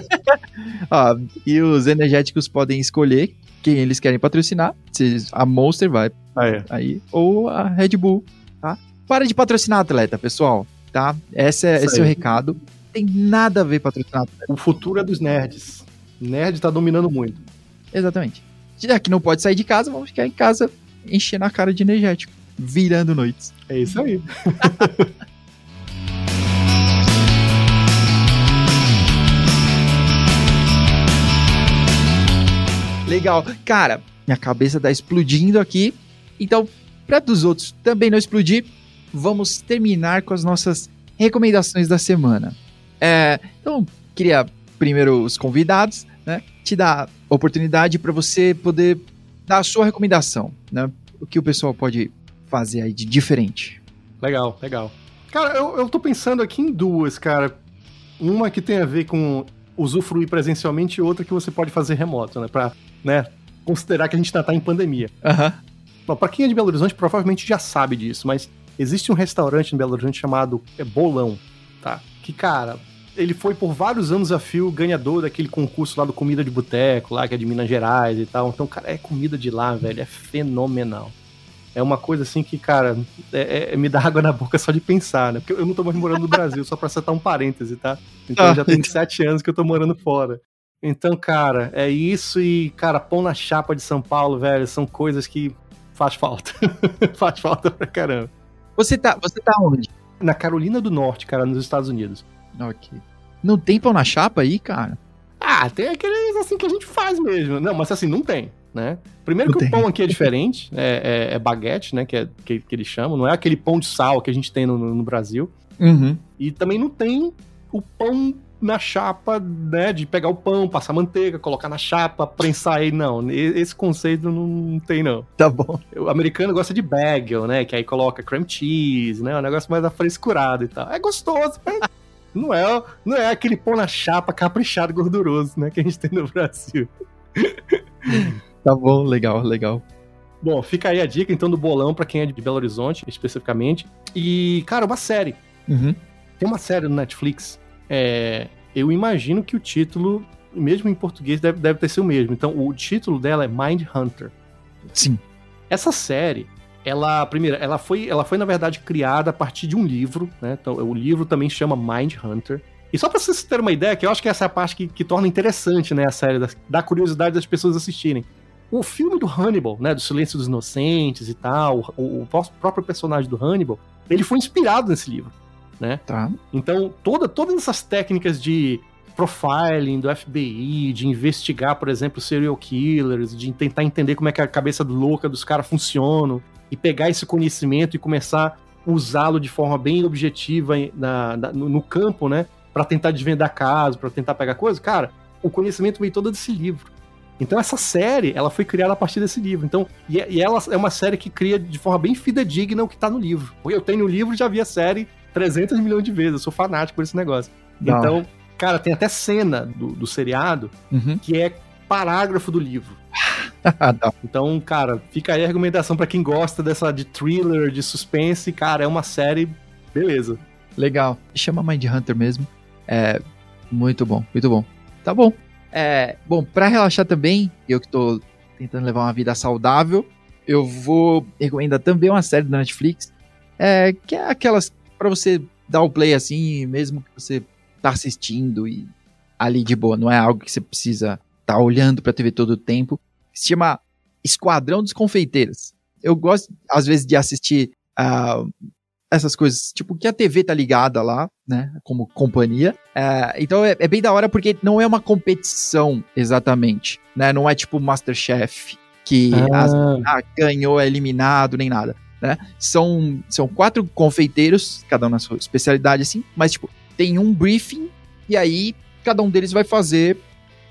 S1: ó, e os energéticos podem escolher quem eles querem patrocinar. A Monster vai
S2: ah, é.
S1: aí, ou a Red Bull, tá? Para de patrocinar atleta, pessoal, tá? Esse é, esse é o recado. Tem nada a ver patrocinar atleta.
S2: O futuro é dos nerds. Nerd tá dominando muito.
S1: Exatamente. Já que não pode sair de casa, vamos ficar em casa enchendo a cara de energético, virando noites.
S2: É isso aí.
S1: Legal. Cara, minha cabeça tá explodindo aqui. Então, para dos outros também não explodir, vamos terminar com as nossas recomendações da semana. É, então, queria primeiro os convidados, né, te dar oportunidade para você poder dar a sua recomendação, né, o que o pessoal pode fazer aí de diferente.
S2: Legal, legal. Cara, eu, eu tô pensando aqui em duas, cara. Uma que tem a ver com usufruir presencialmente e outra que você pode fazer remoto, né, pra, né, considerar que a gente ainda tá em pandemia. Uhum. Pra quem é de Belo Horizonte, provavelmente já sabe disso, mas Existe um restaurante em Belo Horizonte chamado é, Bolão, tá? Que, cara, ele foi por vários anos a fio ganhador daquele concurso lá do Comida de Boteco, lá que é de Minas Gerais e tal. Então, cara, é comida de lá, velho, é fenomenal. É uma coisa assim que, cara, é, é, me dá água na boca só de pensar, né? Porque eu não tô mais morando no Brasil, só pra acertar um parêntese, tá? Então ah. já tem sete anos que eu tô morando fora. Então, cara, é isso e, cara, pão na chapa de São Paulo, velho, são coisas que faz falta. faz falta pra caramba.
S1: Você tá, você tá onde?
S2: Na Carolina do Norte, cara, nos Estados Unidos.
S1: Ok. Não tem pão na chapa aí, cara?
S2: Ah, tem aqueles assim que a gente faz mesmo. Não, mas assim, não tem, né? Primeiro não que tem. o pão aqui é diferente, é, é, é baguete, né? Que, é, que, que, eles chamam. Não é aquele pão de sal que a gente tem no, no Brasil.
S1: Uhum.
S2: E também não tem o pão na chapa, né, de pegar o pão, passar manteiga, colocar na chapa, prensar ele, não. Esse conceito não tem, não.
S1: Tá bom.
S2: O americano gosta de bagel, né, que aí coloca cream cheese, né, um negócio mais afrescurado e tal. É gostoso, mas Não é, não é aquele pão na chapa caprichado gorduroso, né? Que a gente tem no Brasil.
S1: tá bom, legal, legal.
S2: Bom, fica aí a dica então do bolão para quem é de Belo Horizonte, especificamente. E, cara, uma série.
S1: Uhum.
S2: Tem uma série no Netflix. É, eu imagino que o título, mesmo em português, deve, deve ter sido o mesmo. Então, o título dela é Mind Hunter.
S1: Sim.
S2: Essa série, ela, primeiro, ela foi, ela foi na verdade criada a partir de um livro, né? Então, o livro também chama Mind Hunter. E só pra vocês terem uma ideia, que eu acho que essa é a parte que, que torna interessante, né, a série, da, da curiosidade das pessoas assistirem. O filme do Hannibal, né, do Silêncio dos Inocentes e tal, o, o próprio personagem do Hannibal, ele foi inspirado nesse livro, né?
S1: Tá.
S2: Então, toda, todas essas técnicas de profiling do FBI, de investigar, por exemplo, serial killers, de tentar entender como é que a cabeça louca dos caras funciona e pegar esse conhecimento e começar a usá-lo de forma bem objetiva na, na, no, campo, né? Para tentar desvendar casos, para tentar pegar coisas. Cara, o conhecimento veio todo desse livro. Então essa série, ela foi criada a partir desse livro. Então, e, ela é uma série que cria de forma bem fidedigna o que tá no livro. Eu tenho o livro e já vi a série 300 milhões de vezes, eu sou fanático por esse negócio. Não. Então, cara, tem até cena do, do seriado
S1: uhum.
S2: que é parágrafo do livro. então, cara, fica aí a argumentação para quem gosta dessa de thriller, de suspense, cara, é uma série beleza.
S1: Legal. Chama Mind Hunter mesmo. É muito bom, muito bom. Tá bom. É, bom, para relaxar também, eu que tô tentando levar uma vida saudável, eu vou recomendar também uma série da Netflix, é, que é aquelas para você dar o play assim, mesmo que você tá assistindo e ali de boa, não é algo que você precisa estar tá olhando pra TV todo o tempo. Se chama Esquadrão dos Confeiteiros. Eu gosto, às vezes, de assistir uh, essas coisas, tipo, que a TV tá ligada lá, né, como companhia. É, então é, é, bem da hora porque não é uma competição exatamente, né, não é tipo Masterchef, que ah. As, ah, ganhou, é eliminado, nem nada, né. São, são quatro confeiteiros, cada um na sua especialidade, assim, mas, tipo, tem um briefing e aí cada um deles vai fazer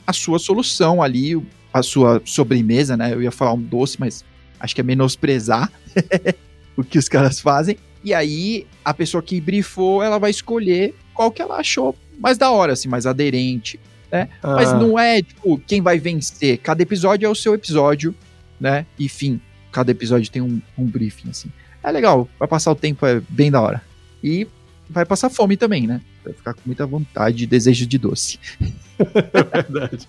S1: a sua solução ali, a sua sobremesa, né, eu ia falar um doce, mas acho que é menosprezar o que os caras fazem. E aí, a pessoa que brifou, ela vai escolher qual que ela achou mais da hora, assim, mais aderente, né? Ah. Mas não é, tipo, quem vai vencer. Cada episódio é o seu episódio, né? Enfim, cada episódio tem um, um briefing, assim. É legal, vai passar o tempo, é bem da hora. E vai passar fome também, né? Vai ficar com muita vontade e desejo de doce.
S2: É verdade.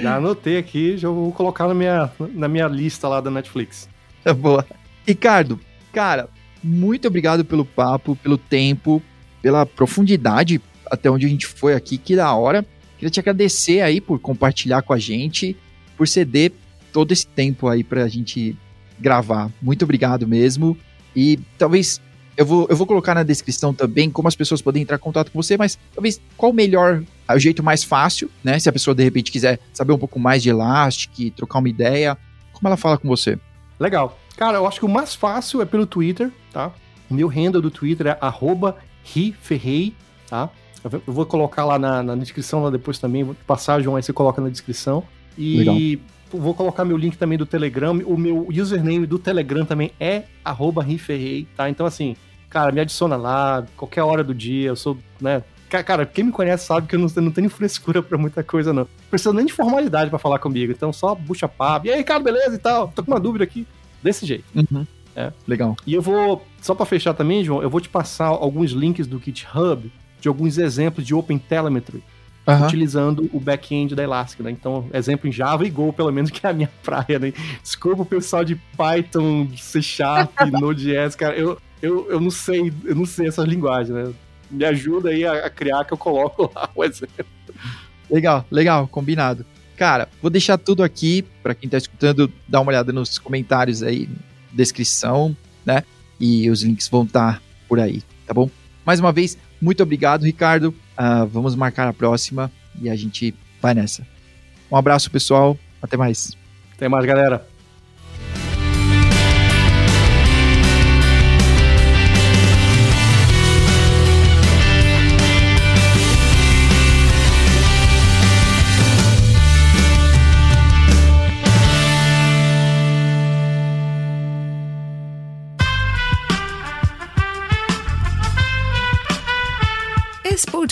S2: Já anotei aqui, já vou colocar na minha, na minha lista lá da Netflix.
S1: Boa. Ricardo, cara, muito obrigado pelo papo, pelo tempo, pela profundidade até onde a gente foi aqui, que da hora. Queria te agradecer aí por compartilhar com a gente, por ceder todo esse tempo aí pra gente gravar. Muito obrigado mesmo. E talvez eu vou, eu vou colocar na descrição também como as pessoas podem entrar em contato com você, mas talvez qual o melhor, o jeito mais fácil, né? Se a pessoa de repente quiser saber um pouco mais de Elastic, trocar uma ideia, como ela fala com você?
S2: Legal. Cara, eu acho que o mais fácil é pelo Twitter, tá? O meu handle do Twitter é riferrei, tá? Eu vou colocar lá na, na descrição lá depois também, vou passar, João, aí você coloca na descrição. E Legal. Vou colocar meu link também do Telegram. O meu username do Telegram também é riferrei, tá? Então, assim, cara, me adiciona lá, qualquer hora do dia, eu sou, né? Cara, quem me conhece sabe que eu não, não tenho frescura pra muita coisa, não. Precisa nem de formalidade para falar comigo. Então, só bucha papo. E aí, cara, beleza e tal? Tô com uma dúvida aqui. Desse jeito.
S1: Uhum. É. Legal.
S2: E eu vou, só para fechar também, João, eu vou te passar alguns links do GitHub de alguns exemplos de Open Telemetry. Uhum. utilizando o back-end da Elastic, né? Então, exemplo em Java e Go, pelo menos, que é a minha praia, né? Desculpa o pessoal de Python, C Sharp, Node.js, cara, eu, eu, eu não sei, eu não sei essas linguagens, né? Me ajuda aí a, a criar que eu coloco lá o exemplo.
S1: Legal, legal, combinado. Cara, vou deixar tudo aqui para quem tá escutando, dar uma olhada nos comentários aí, descrição, né? E os links vão estar tá por aí, tá bom? Mais uma vez, muito obrigado, Ricardo. Uh, vamos marcar a próxima e a gente vai nessa. Um abraço, pessoal. Até mais.
S2: Até mais, galera.